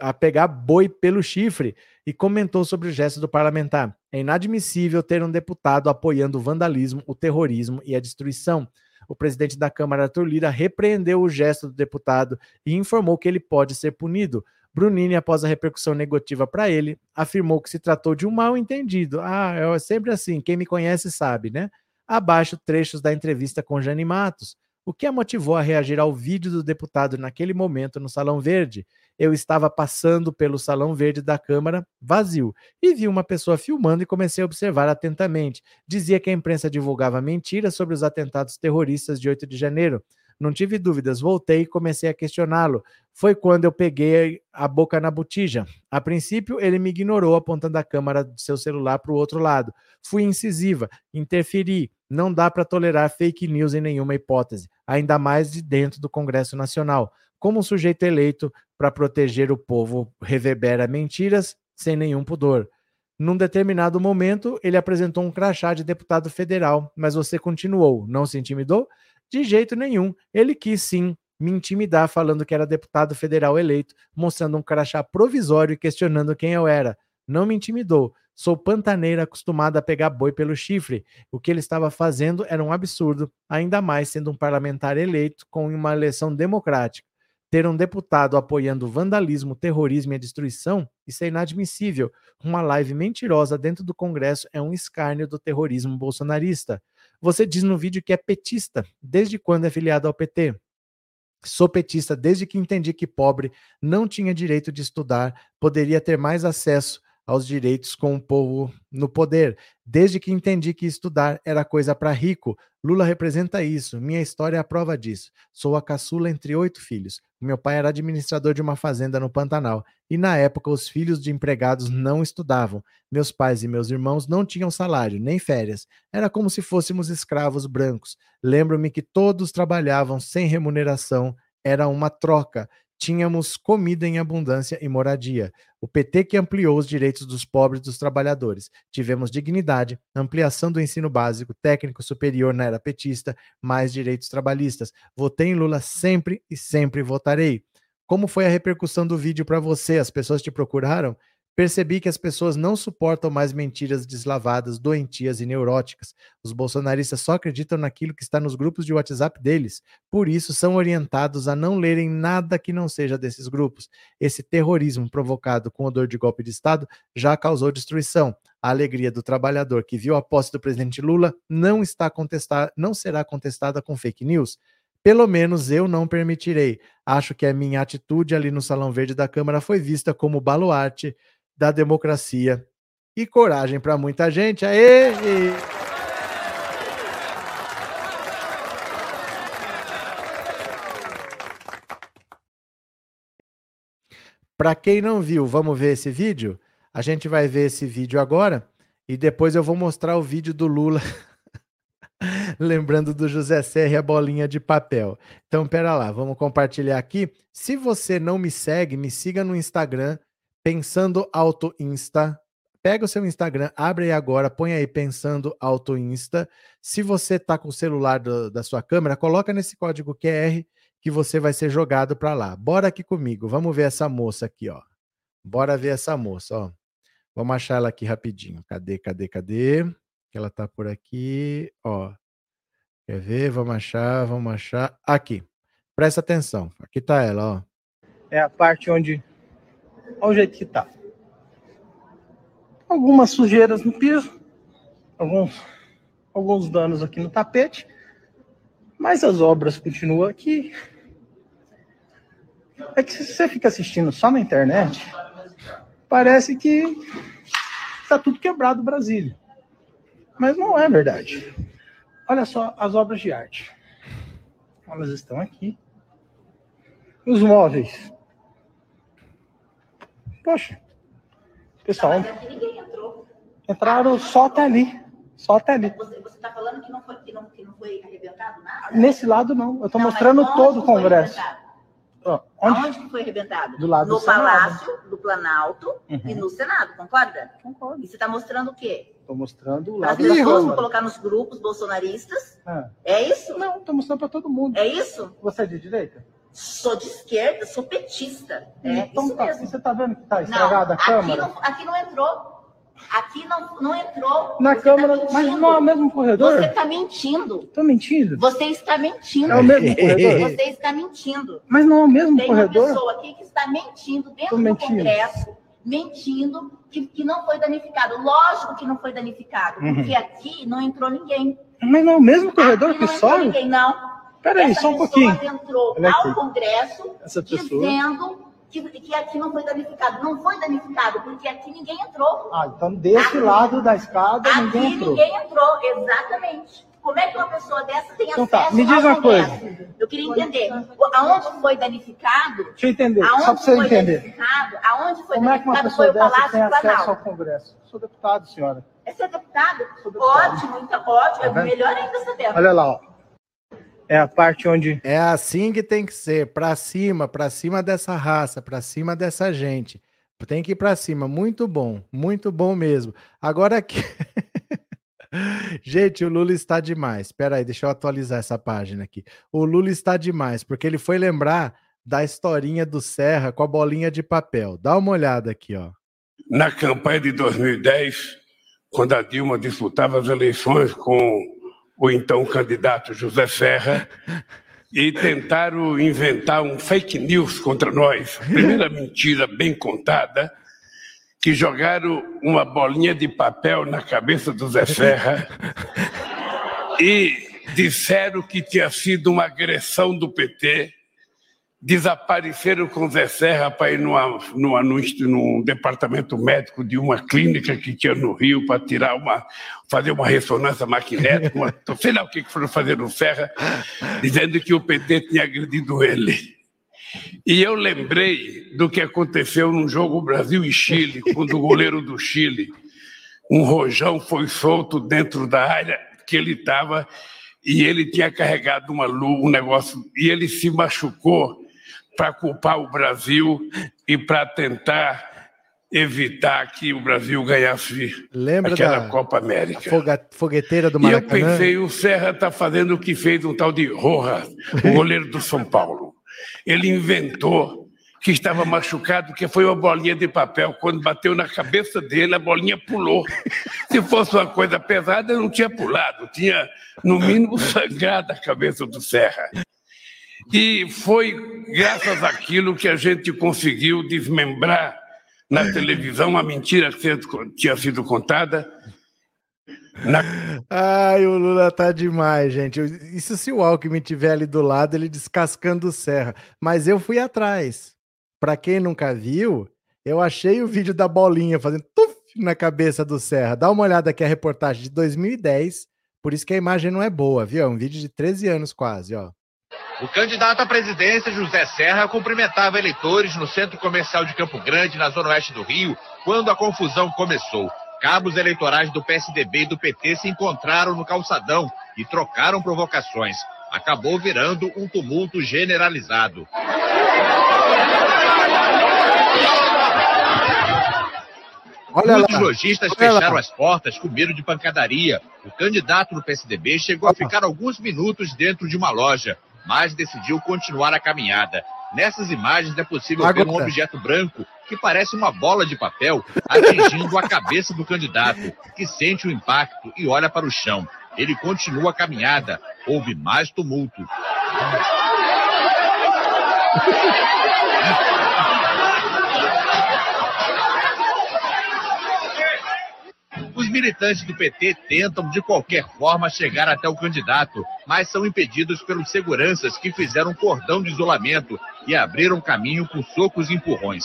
a pegar boi pelo chifre, e comentou sobre o gesto do parlamentar. É inadmissível ter um deputado apoiando o vandalismo, o terrorismo e a destruição. O presidente da Câmara, Arthur Lira, repreendeu o gesto do deputado e informou que ele pode ser punido. Brunini, após a repercussão negativa para ele, afirmou que se tratou de um mal entendido. Ah, é sempre assim, quem me conhece sabe, né? Abaixo trechos da entrevista com Jane Matos. O que a motivou a reagir ao vídeo do deputado naquele momento no Salão Verde? Eu estava passando pelo Salão Verde da Câmara, vazio, e vi uma pessoa filmando e comecei a observar atentamente. Dizia que a imprensa divulgava mentiras sobre os atentados terroristas de 8 de janeiro. Não tive dúvidas, voltei e comecei a questioná-lo. Foi quando eu peguei a boca na botija. A princípio, ele me ignorou, apontando a câmera do seu celular para o outro lado. Fui incisiva, interferi. Não dá para tolerar fake news em nenhuma hipótese, ainda mais de dentro do Congresso Nacional. Como um sujeito eleito para proteger o povo reverbera mentiras sem nenhum pudor. Num determinado momento, ele apresentou um crachá de deputado federal, mas você continuou. Não se intimidou? De jeito nenhum. Ele quis sim me intimidar falando que era deputado federal eleito, mostrando um crachá provisório e questionando quem eu era. Não me intimidou. Sou pantaneira acostumada a pegar boi pelo chifre. O que ele estava fazendo era um absurdo, ainda mais sendo um parlamentar eleito com uma eleição democrática. Ter um deputado apoiando vandalismo, terrorismo e destruição, isso é inadmissível. Uma live mentirosa dentro do Congresso é um escárnio do terrorismo bolsonarista. Você diz no vídeo que é petista. Desde quando é filiado ao PT? Sou petista desde que entendi que pobre não tinha direito de estudar, poderia ter mais acesso aos direitos com o povo no poder. Desde que entendi que estudar era coisa para rico, Lula representa isso. Minha história é a prova disso. Sou a caçula entre oito filhos. Meu pai era administrador de uma fazenda no Pantanal e na época os filhos de empregados não estudavam. Meus pais e meus irmãos não tinham salário, nem férias. Era como se fôssemos escravos brancos. Lembro-me que todos trabalhavam sem remuneração, era uma troca tínhamos comida em abundância e moradia. O PT que ampliou os direitos dos pobres e dos trabalhadores. Tivemos dignidade, ampliação do ensino básico, técnico superior na era petista, mais direitos trabalhistas. Votei em Lula sempre e sempre votarei. Como foi a repercussão do vídeo para você? As pessoas te procuraram? Percebi que as pessoas não suportam mais mentiras deslavadas, doentias e neuróticas. Os bolsonaristas só acreditam naquilo que está nos grupos de WhatsApp deles. Por isso, são orientados a não lerem nada que não seja desses grupos. Esse terrorismo provocado com odor de golpe de Estado já causou destruição. A alegria do trabalhador que viu a posse do presidente Lula não está contestada, não será contestada com fake news. Pelo menos eu não permitirei. Acho que a minha atitude ali no Salão Verde da Câmara foi vista como baluarte da democracia e coragem para muita gente. Aê! Para quem não viu, vamos ver esse vídeo? A gente vai ver esse vídeo agora e depois eu vou mostrar o vídeo do Lula lembrando do José Serra e a bolinha de papel. Então, pera lá, vamos compartilhar aqui. Se você não me segue, me siga no Instagram, Pensando Auto Insta. Pega o seu Instagram, abre aí agora, põe aí Pensando Auto Insta. Se você tá com o celular do, da sua câmera, coloca nesse código QR que você vai ser jogado para lá. Bora aqui comigo, vamos ver essa moça aqui, ó. Bora ver essa moça, ó. Vamos achar ela aqui rapidinho. Cadê, cadê, cadê? Que ela tá por aqui, ó. Quer ver? Vamos achar, vamos achar. Aqui. Presta atenção. Aqui tá ela, ó. É a parte onde Olha o jeito que tá. Algumas sujeiras no piso, alguns, alguns danos aqui no tapete, mas as obras continuam aqui. É que se você fica assistindo só na internet, parece que está tudo quebrado Brasília. Mas não é verdade. Olha só as obras de arte. Elas estão aqui. Os móveis Poxa, pessoal. Não, mas ninguém entrou. Entraram só até ali. Só até ali. Você está falando que não, foi, que, não, que não foi arrebentado nada? Nesse lado, não. Eu estou mostrando todo o Congresso. Oh, onde? Aonde foi arrebentado? Do lado no do Palácio Senado. do Planalto uhum. e no Senado, concorda? Concordo. E você está mostrando o quê? Estou mostrando o lado As pessoas vão colocar nos grupos bolsonaristas. É, é isso? Não, estou mostrando para todo mundo. É isso? Você é de direita? Sou de esquerda, sou petista. É então, isso tá, mesmo. Você está vendo que está estragada a Câmara? Aqui não, aqui não entrou. Aqui não, não entrou. Na você tá Câmara, tá mas não é o mesmo corredor? Você está mentindo. Estou mentindo? Você está mentindo. É o mesmo corredor? Você está mentindo. Mas não é o mesmo Tem corredor? Tem uma pessoa aqui que está mentindo dentro do Congresso, mentindo que, que não foi danificado. Lógico que não foi danificado, uhum. porque aqui não entrou ninguém. Mas não é o mesmo corredor aqui que não sobe? Ninguém, não. Peraí, só um pouquinho. entrou ao Congresso dizendo que, que, aqui não foi danificado. Não foi danificado, porque aqui ninguém entrou. Ah, então desse aqui, lado da escada aqui ninguém entrou. ninguém entrou, exatamente. Como é que uma pessoa dessa tem então, acesso tá. Me diz uma Congresso? coisa. Eu queria entender. Aonde foi danificado? Deixa eu entender, aonde só para você entender. Aonde foi Como é que uma pessoa o dessa tem acesso Planalto. ao Congresso? Eu sou deputado, senhora. É ser deputado? deputado. Ótimo, então, ótimo. Tá é melhor ainda saber. Olha lá, ó. É a parte onde. É assim que tem que ser, para cima, para cima dessa raça, para cima dessa gente. Tem que ir para cima, muito bom, muito bom mesmo. Agora aqui. Gente, o Lula está demais. Espera aí, deixa eu atualizar essa página aqui. O Lula está demais, porque ele foi lembrar da historinha do Serra com a bolinha de papel. Dá uma olhada aqui, ó. Na campanha de 2010, quando a Dilma disputava as eleições com o então candidato José Serra, e tentaram inventar um fake news contra nós. Primeira mentira bem contada, que jogaram uma bolinha de papel na cabeça do Zé Serra e disseram que tinha sido uma agressão do PT desapareceram com Zé Serra para ir numa, numa, num, num departamento médico de uma clínica que tinha no Rio para tirar uma, fazer uma ressonância magnética, uma, sei lá o que foram fazer no Serra, dizendo que o PT tinha agredido ele. E eu lembrei do que aconteceu no jogo Brasil e Chile, quando o goleiro do Chile, um rojão, foi solto dentro da área que ele estava e ele tinha carregado uma luz, um negócio, e ele se machucou para culpar o Brasil e para tentar evitar que o Brasil ganhasse Lembra aquela da Copa América. fogueteira do Maracanã? E eu pensei, o Serra está fazendo o que fez um tal de Rojas, o goleiro do São Paulo. Ele inventou que estava machucado, que foi uma bolinha de papel. Quando bateu na cabeça dele, a bolinha pulou. Se fosse uma coisa pesada, não tinha pulado, tinha, no mínimo, sangrado a cabeça do Serra. E foi graças àquilo que a gente conseguiu desmembrar na televisão uma mentira que tinha sido contada. Na... Ai, o Lula tá demais, gente. Isso se o Alckmin tiver ali do lado, ele descascando o serra. Mas eu fui atrás. Para quem nunca viu, eu achei o vídeo da bolinha fazendo tuf na cabeça do Serra. Dá uma olhada aqui a reportagem de 2010. Por isso que a imagem não é boa, viu? É um vídeo de 13 anos quase, ó. O candidato à presidência, José Serra, cumprimentava eleitores no centro comercial de Campo Grande, na zona oeste do Rio, quando a confusão começou. Cabos eleitorais do PSDB e do PT se encontraram no calçadão e trocaram provocações. Acabou virando um tumulto generalizado. Olha Muitos lá. lojistas Olha fecharam lá. as portas com medo de pancadaria. O candidato do PSDB chegou a ficar alguns minutos dentro de uma loja mas decidiu continuar a caminhada. Nessas imagens é possível Agora. ver um objeto branco que parece uma bola de papel atingindo a cabeça do candidato, que sente o impacto e olha para o chão. Ele continua a caminhada. Houve mais tumulto. militantes do PT tentam, de qualquer forma, chegar até o candidato, mas são impedidos pelos seguranças que fizeram um cordão de isolamento e abriram caminho com socos e empurrões.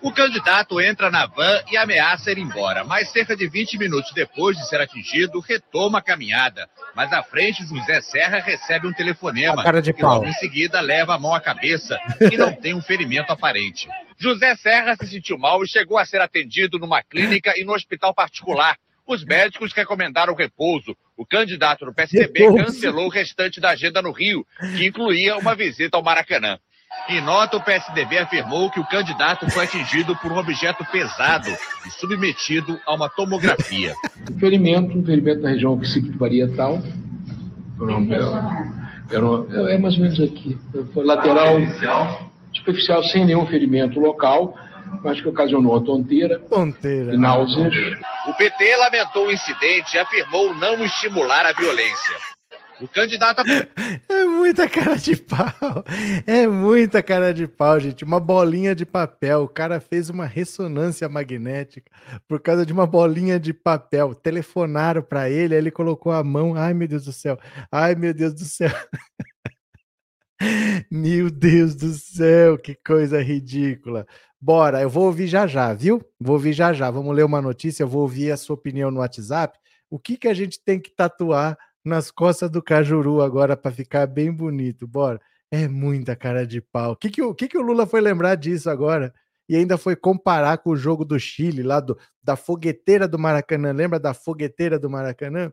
O candidato entra na van e ameaça ir embora, mas cerca de 20 minutos depois de ser atingido, retoma a caminhada. Mas à frente, José Serra recebe um telefonema cara de pau. logo em seguida leva a mão à cabeça e não tem um ferimento aparente. José Serra se sentiu mal e chegou a ser atendido numa clínica e no hospital particular, os médicos recomendaram repouso. O candidato do PSDB repouso. cancelou o restante da agenda no Rio, que incluía uma visita ao Maracanã. Em nota, o PSDB afirmou que o candidato foi atingido por um objeto pesado e submetido a uma tomografia. Um ferimento, um ferimento na região occipital. É mais ou menos aqui. Foi lateral, superficial, sem nenhum ferimento local mas que ocasionou a tonteira, tonteira. e náuseas. O PT lamentou o incidente e afirmou não estimular a violência. O candidato. É muita cara de pau. É muita cara de pau, gente. Uma bolinha de papel. O cara fez uma ressonância magnética por causa de uma bolinha de papel. Telefonaram para ele, ele colocou a mão. Ai, meu Deus do céu. Ai, meu Deus do céu. Meu Deus do céu, que coisa ridícula. Bora, eu vou ouvir já já, viu? Vou ouvir já já. Vamos ler uma notícia, eu vou ouvir a sua opinião no WhatsApp. O que, que a gente tem que tatuar nas costas do Cajuru agora para ficar bem bonito? Bora. É muita cara de pau. O que, que, o, que, que o Lula foi lembrar disso agora? E ainda foi comparar com o jogo do Chile, lá do, da fogueteira do Maracanã. Lembra da fogueteira do Maracanã?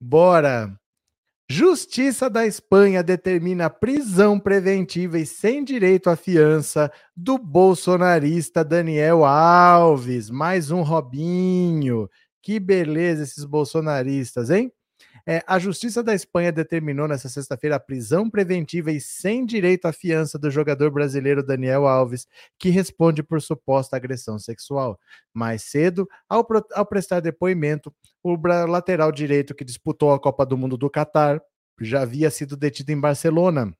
Bora. Justiça da Espanha determina prisão preventiva e sem direito à fiança do bolsonarista Daniel Alves. Mais um Robinho. Que beleza esses bolsonaristas, hein? É, a Justiça da Espanha determinou nesta sexta-feira a prisão preventiva e sem direito à fiança do jogador brasileiro Daniel Alves, que responde por suposta agressão sexual. Mais cedo, ao, ao prestar depoimento, o lateral direito que disputou a Copa do Mundo do Catar já havia sido detido em Barcelona.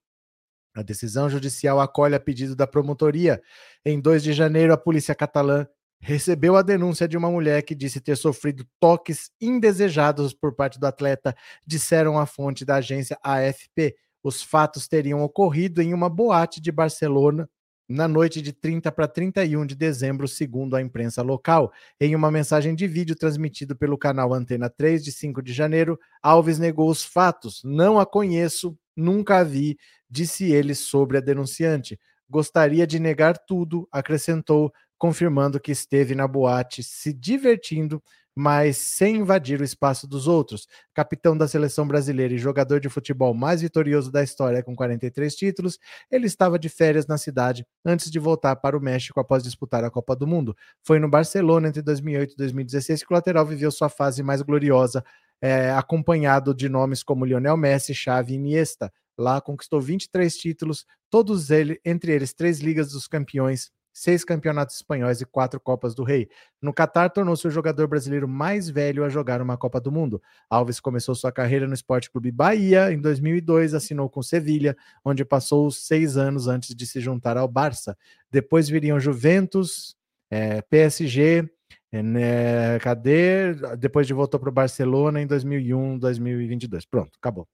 A decisão judicial acolhe a pedido da promotoria. Em 2 de janeiro, a polícia catalã recebeu a denúncia de uma mulher que disse ter sofrido toques indesejados por parte do atleta, disseram a fonte da agência AFP. Os fatos teriam ocorrido em uma boate de Barcelona na noite de 30 para 31 de dezembro, segundo a imprensa local. Em uma mensagem de vídeo transmitido pelo canal Antena 3 de 5 de janeiro, Alves negou os fatos. Não a conheço, nunca a vi, disse ele sobre a denunciante. Gostaria de negar tudo, acrescentou, confirmando que esteve na boate se divertindo mas sem invadir o espaço dos outros. Capitão da seleção brasileira e jogador de futebol mais vitorioso da história com 43 títulos, ele estava de férias na cidade antes de voltar para o México após disputar a Copa do Mundo. Foi no Barcelona entre 2008 e 2016 que o lateral viveu sua fase mais gloriosa, é, acompanhado de nomes como Lionel Messi, Xavi e Iniesta. Lá conquistou 23 títulos, todos eles, entre eles três Ligas dos Campeões, seis campeonatos espanhóis e quatro Copas do Rei. No Catar, tornou-se o jogador brasileiro mais velho a jogar uma Copa do Mundo. Alves começou sua carreira no Esporte Clube Bahia em 2002, assinou com Sevilha, onde passou seis anos antes de se juntar ao Barça. Depois viriam Juventus, é, PSG, é, né, cadê? Depois de voltou para o Barcelona em 2001, 2022. Pronto, acabou.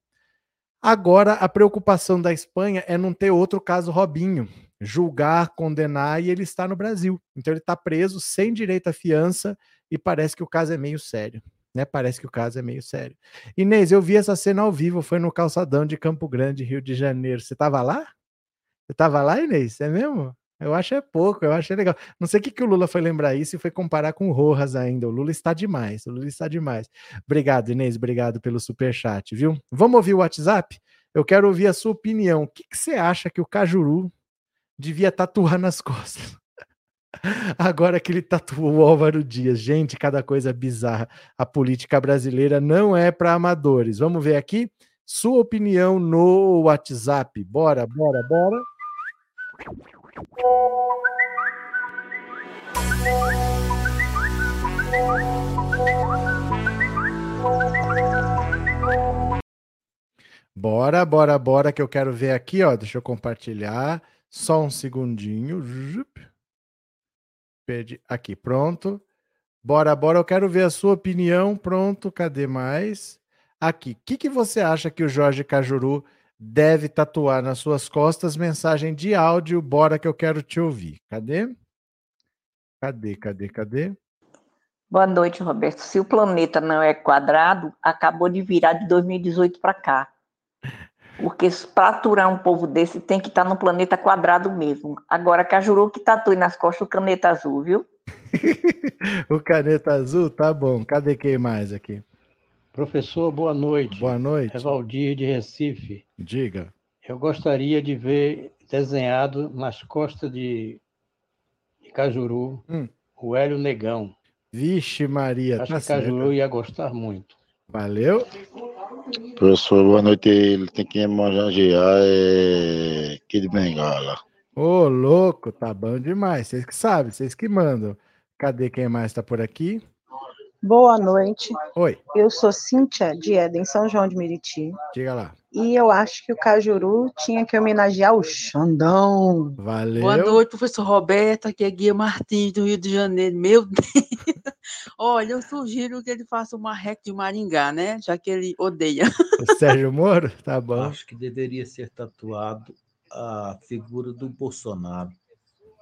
Agora, a preocupação da Espanha é não ter outro caso Robinho, julgar, condenar e ele está no Brasil. Então ele está preso sem direito à fiança e parece que o caso é meio sério. Né? Parece que o caso é meio sério. Inês, eu vi essa cena ao vivo, foi no calçadão de Campo Grande, Rio de Janeiro. Você estava lá? Você estava lá, Inês? É mesmo? Eu acho é pouco, eu acho é legal. Não sei o que, que o Lula foi lembrar isso e foi comparar com o Rojas ainda. O Lula está demais, o Lula está demais. Obrigado, Inês, obrigado pelo super chat, viu? Vamos ouvir o WhatsApp? Eu quero ouvir a sua opinião. O que, que você acha que o Cajuru devia tatuar nas costas. Agora que ele tatuou o Álvaro Dias. Gente, cada coisa bizarra. A política brasileira não é para amadores. Vamos ver aqui sua opinião no WhatsApp. Bora, bora, bora. Bora, bora, bora, que eu quero ver aqui, ó. Deixa eu compartilhar. Só um segundinho. Aqui, pronto. Bora, bora. Eu quero ver a sua opinião. Pronto, cadê mais? Aqui. O que, que você acha que o Jorge Cajuru deve tatuar nas suas costas? Mensagem de áudio. Bora que eu quero te ouvir. Cadê? Cadê, cadê, cadê? Boa noite, Roberto. Se o planeta não é quadrado, acabou de virar de 2018 para cá. Porque para aturar um povo desse tem que estar tá no planeta quadrado mesmo. Agora, Cajuru que tatue nas costas o caneta azul, viu? o caneta azul, tá bom. Cadê quem mais aqui? Professor, boa noite. Boa noite. É Valdir de Recife. Diga. Eu gostaria de ver desenhado nas costas de, de Cajuru hum. o Hélio Negão. Vixe, Maria. Acho tá que Cajuru ia gostar muito. Valeu. Professor, boa noite. Ele tem que homenagear é Kid Bengala. Ô, louco, tá bom demais. Vocês que sabem, vocês que mandam. Cadê quem mais está por aqui? Boa noite. Oi. Eu sou Cíntia de Éden, São João de Meriti. Diga lá. E eu acho que o Cajuru tinha que homenagear o Xandão. Valeu. Boa noite, professor Roberto. Aqui é Guia Martins, do Rio de Janeiro. Meu Deus. Olha, eu sugiro que ele faça uma rec de Maringá, né? Já que ele odeia. O Sérgio Moro? Tá bom. Acho que deveria ser tatuado a figura do Bolsonaro,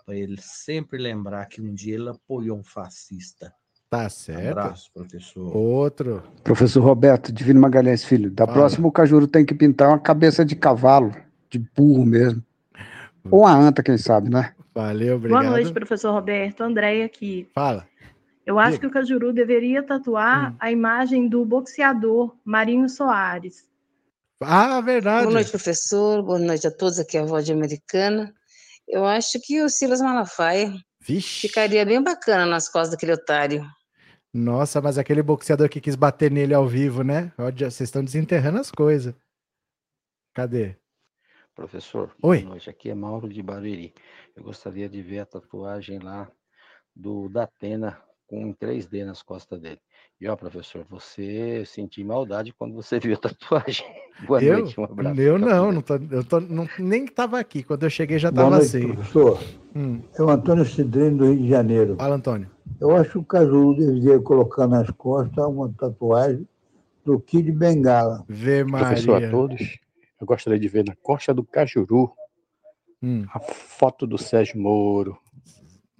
para ele sempre lembrar que um dia ele apoiou um fascista. Tá certo. Abraço, professor. Outro. Professor Roberto, Divino Magalhães Filho. Da Fala. próxima, o Cajuru tem que pintar uma cabeça de cavalo, de burro mesmo. Ou uma anta, quem sabe, né? Valeu, obrigado. Boa noite, professor Roberto. André aqui. Fala. Eu acho Diga. que o Cajuru deveria tatuar hum. a imagem do boxeador Marinho Soares. Ah, verdade. Boa noite, professor. Boa noite a todos. Aqui é a voz de Americana. Eu acho que o Silas Malafaia Vixe. ficaria bem bacana nas costas daquele otário. Nossa, mas aquele boxeador que quis bater nele ao vivo, né? Vocês estão desenterrando as coisas. Cadê? Professor, Oi. boa noite. Aqui é Mauro de Barueri. Eu gostaria de ver a tatuagem lá do Datena com 3D nas costas dele. E ó, professor, você sentiu maldade quando você viu a tatuagem. Boa eu? noite, um abraço. Eu não, não tô, eu tô, não, nem estava aqui. Quando eu cheguei já estava assim. Professor, hum. é o Antônio Cidrino do Rio de Janeiro. Fala, Antônio. Eu acho que o Casulo deveria colocar nas costas uma tatuagem do Kid Bengala. Vê, Maria. Professor, a todos. eu gostaria de ver na Costa do Cajuru Hum. a foto do Sérgio Moro.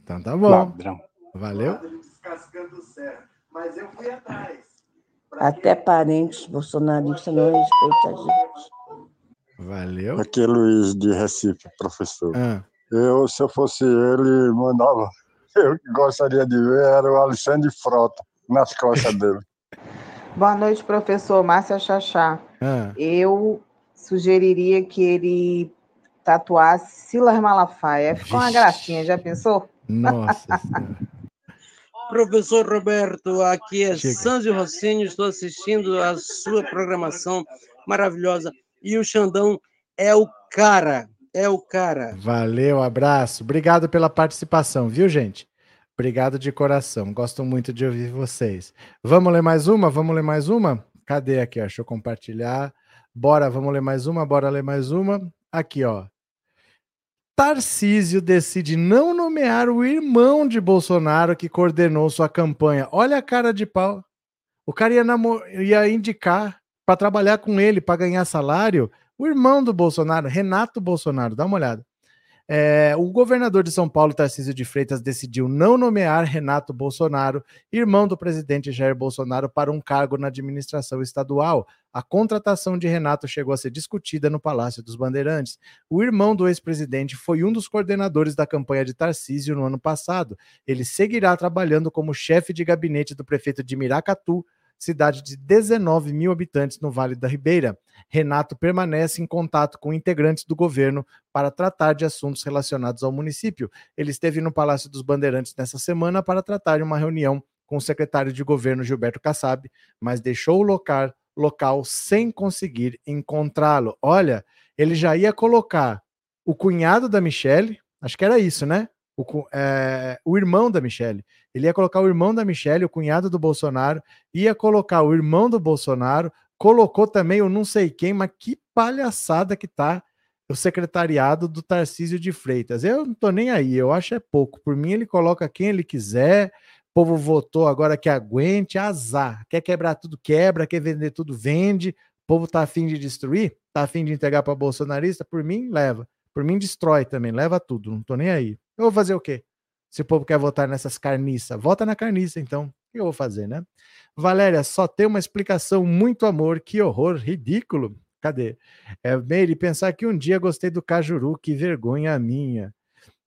Então tá bom. Ladrão. Valeu. Mas eu fui atrás. Até parentes bolsonaristas não respeitam a gente. Valeu. Aqui é Luiz de Recife, professor. Ah. Eu, se eu fosse ele, mandava. Eu gostaria de ver era o Alexandre Frota nas costas dele. Boa noite, professor Márcia Chachá. Ah. Eu sugeriria que ele tatuasse Silas Malafaia. Ficou uma gracinha, já pensou? Nossa Senhora. Professor Roberto, aqui é Chega. Sanzio Rossini, estou assistindo a sua programação maravilhosa. E o Xandão é o cara, é o cara. Valeu, abraço. Obrigado pela participação, viu, gente? Obrigado de coração. Gosto muito de ouvir vocês. Vamos ler mais uma? Vamos ler mais uma? Cadê aqui? ó? Deixa eu compartilhar. Bora, vamos ler mais uma? Bora ler mais uma? Aqui, ó. Tarcísio decide não nomear o irmão de Bolsonaro que coordenou sua campanha. Olha a cara de pau. O cara ia, ia indicar para trabalhar com ele, para ganhar salário, o irmão do Bolsonaro, Renato Bolsonaro. Dá uma olhada. É, o governador de São Paulo, Tarcísio de Freitas, decidiu não nomear Renato Bolsonaro, irmão do presidente Jair Bolsonaro, para um cargo na administração estadual. A contratação de Renato chegou a ser discutida no Palácio dos Bandeirantes. O irmão do ex-presidente foi um dos coordenadores da campanha de Tarcísio no ano passado. Ele seguirá trabalhando como chefe de gabinete do prefeito de Miracatu, cidade de 19 mil habitantes no Vale da Ribeira. Renato permanece em contato com integrantes do governo para tratar de assuntos relacionados ao município. Ele esteve no Palácio dos Bandeirantes nessa semana para tratar de uma reunião com o secretário de governo Gilberto Kassab, mas deixou o local, local sem conseguir encontrá-lo. Olha, ele já ia colocar o cunhado da Michelle, acho que era isso, né? O, é, o irmão da Michelle. Ele ia colocar o irmão da Michelle, o cunhado do Bolsonaro, ia colocar o irmão do Bolsonaro, colocou também o não sei quem, mas que palhaçada que tá o secretariado do Tarcísio de Freitas. Eu não tô nem aí, eu acho é pouco. Por mim, ele coloca quem ele quiser. O povo votou agora que aguente, azar. Quer quebrar tudo, quebra. Quer vender tudo, vende. O povo tá afim de destruir, tá afim de entregar para bolsonarista. Por mim, leva. Por mim, destrói também, leva tudo. Não tô nem aí. Eu vou fazer o quê? Se o povo quer votar nessas carniças, vota na carniça, então. O que eu vou fazer, né? Valéria, só tem uma explicação, muito amor, que horror, ridículo. Cadê? É, Meire, pensar que um dia gostei do Cajuru, que vergonha minha.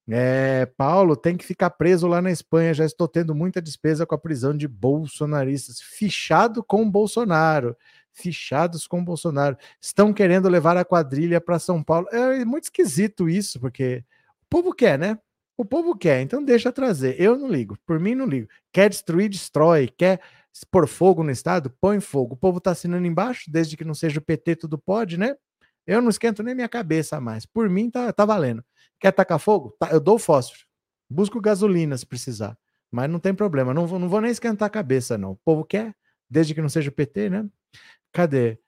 É, Paulo, tem que ficar preso lá na Espanha, já estou tendo muita despesa com a prisão de bolsonaristas. Fichado com Bolsonaro. Fichados com Bolsonaro. Estão querendo levar a quadrilha para São Paulo. É muito esquisito isso, porque o povo quer, né? O povo quer, então deixa trazer. Eu não ligo, por mim não ligo. Quer destruir, destrói. Quer pôr fogo no Estado? Põe fogo. O povo tá assinando embaixo, desde que não seja o PT, tudo pode, né? Eu não esquento nem minha cabeça mais. Por mim tá, tá valendo. Quer tacar fogo? Tá, eu dou fósforo. Busco gasolina se precisar. Mas não tem problema. Não vou, não vou nem esquentar a cabeça, não. O povo quer, desde que não seja o PT, né? Cadê?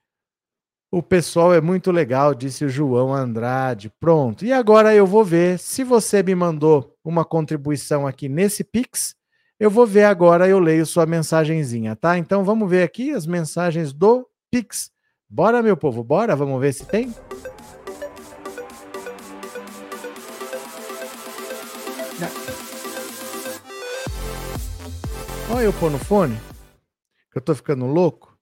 O pessoal é muito legal, disse o João Andrade. Pronto. E agora eu vou ver se você me mandou uma contribuição aqui nesse Pix. Eu vou ver agora, eu leio sua mensagenzinha, tá? Então vamos ver aqui as mensagens do Pix. Bora, meu povo, bora? Vamos ver se tem? Olha eu pôr no fone, que eu tô ficando louco.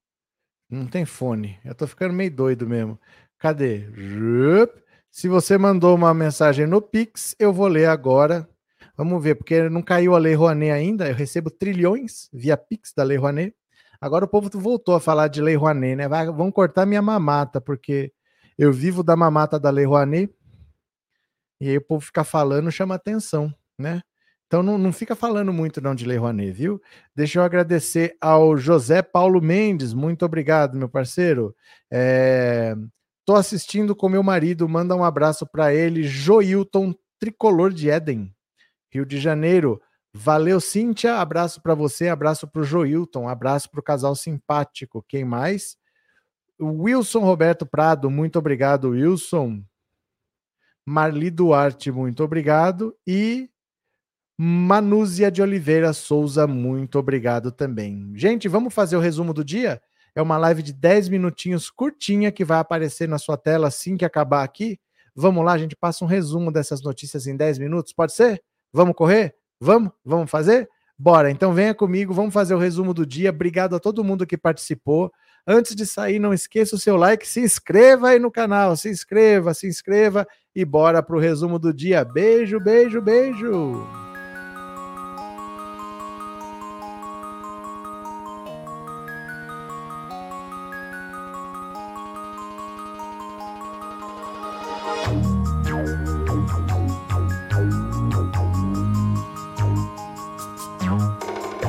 Não tem fone, eu tô ficando meio doido mesmo. Cadê? Se você mandou uma mensagem no Pix, eu vou ler agora. Vamos ver, porque não caiu a Lei Rouanet ainda. Eu recebo trilhões via Pix da Lei Rouanet. Agora o povo voltou a falar de Lei Rouanet, né? Vai, vão cortar minha mamata, porque eu vivo da mamata da Lei Rouanet. E aí o povo fica falando, chama atenção, né? Então não, não fica falando muito não de Lei Rouanet, viu? Deixa eu agradecer ao José Paulo Mendes, muito obrigado, meu parceiro. É, tô assistindo com meu marido, manda um abraço para ele, Joilton Tricolor de Éden, Rio de Janeiro. Valeu, Cíntia, abraço para você, abraço para o Joilton, abraço para o casal simpático. Quem mais? Wilson Roberto Prado, muito obrigado, Wilson. Marli Duarte, muito obrigado. E Manúzia de Oliveira Souza, muito obrigado também. Gente, vamos fazer o resumo do dia? É uma live de 10 minutinhos curtinha que vai aparecer na sua tela assim que acabar aqui. Vamos lá, a gente passa um resumo dessas notícias em 10 minutos, pode ser? Vamos correr? Vamos? Vamos fazer? Bora, então venha comigo, vamos fazer o resumo do dia. Obrigado a todo mundo que participou. Antes de sair, não esqueça o seu like, se inscreva aí no canal, se inscreva, se inscreva e bora pro resumo do dia. Beijo, beijo, beijo.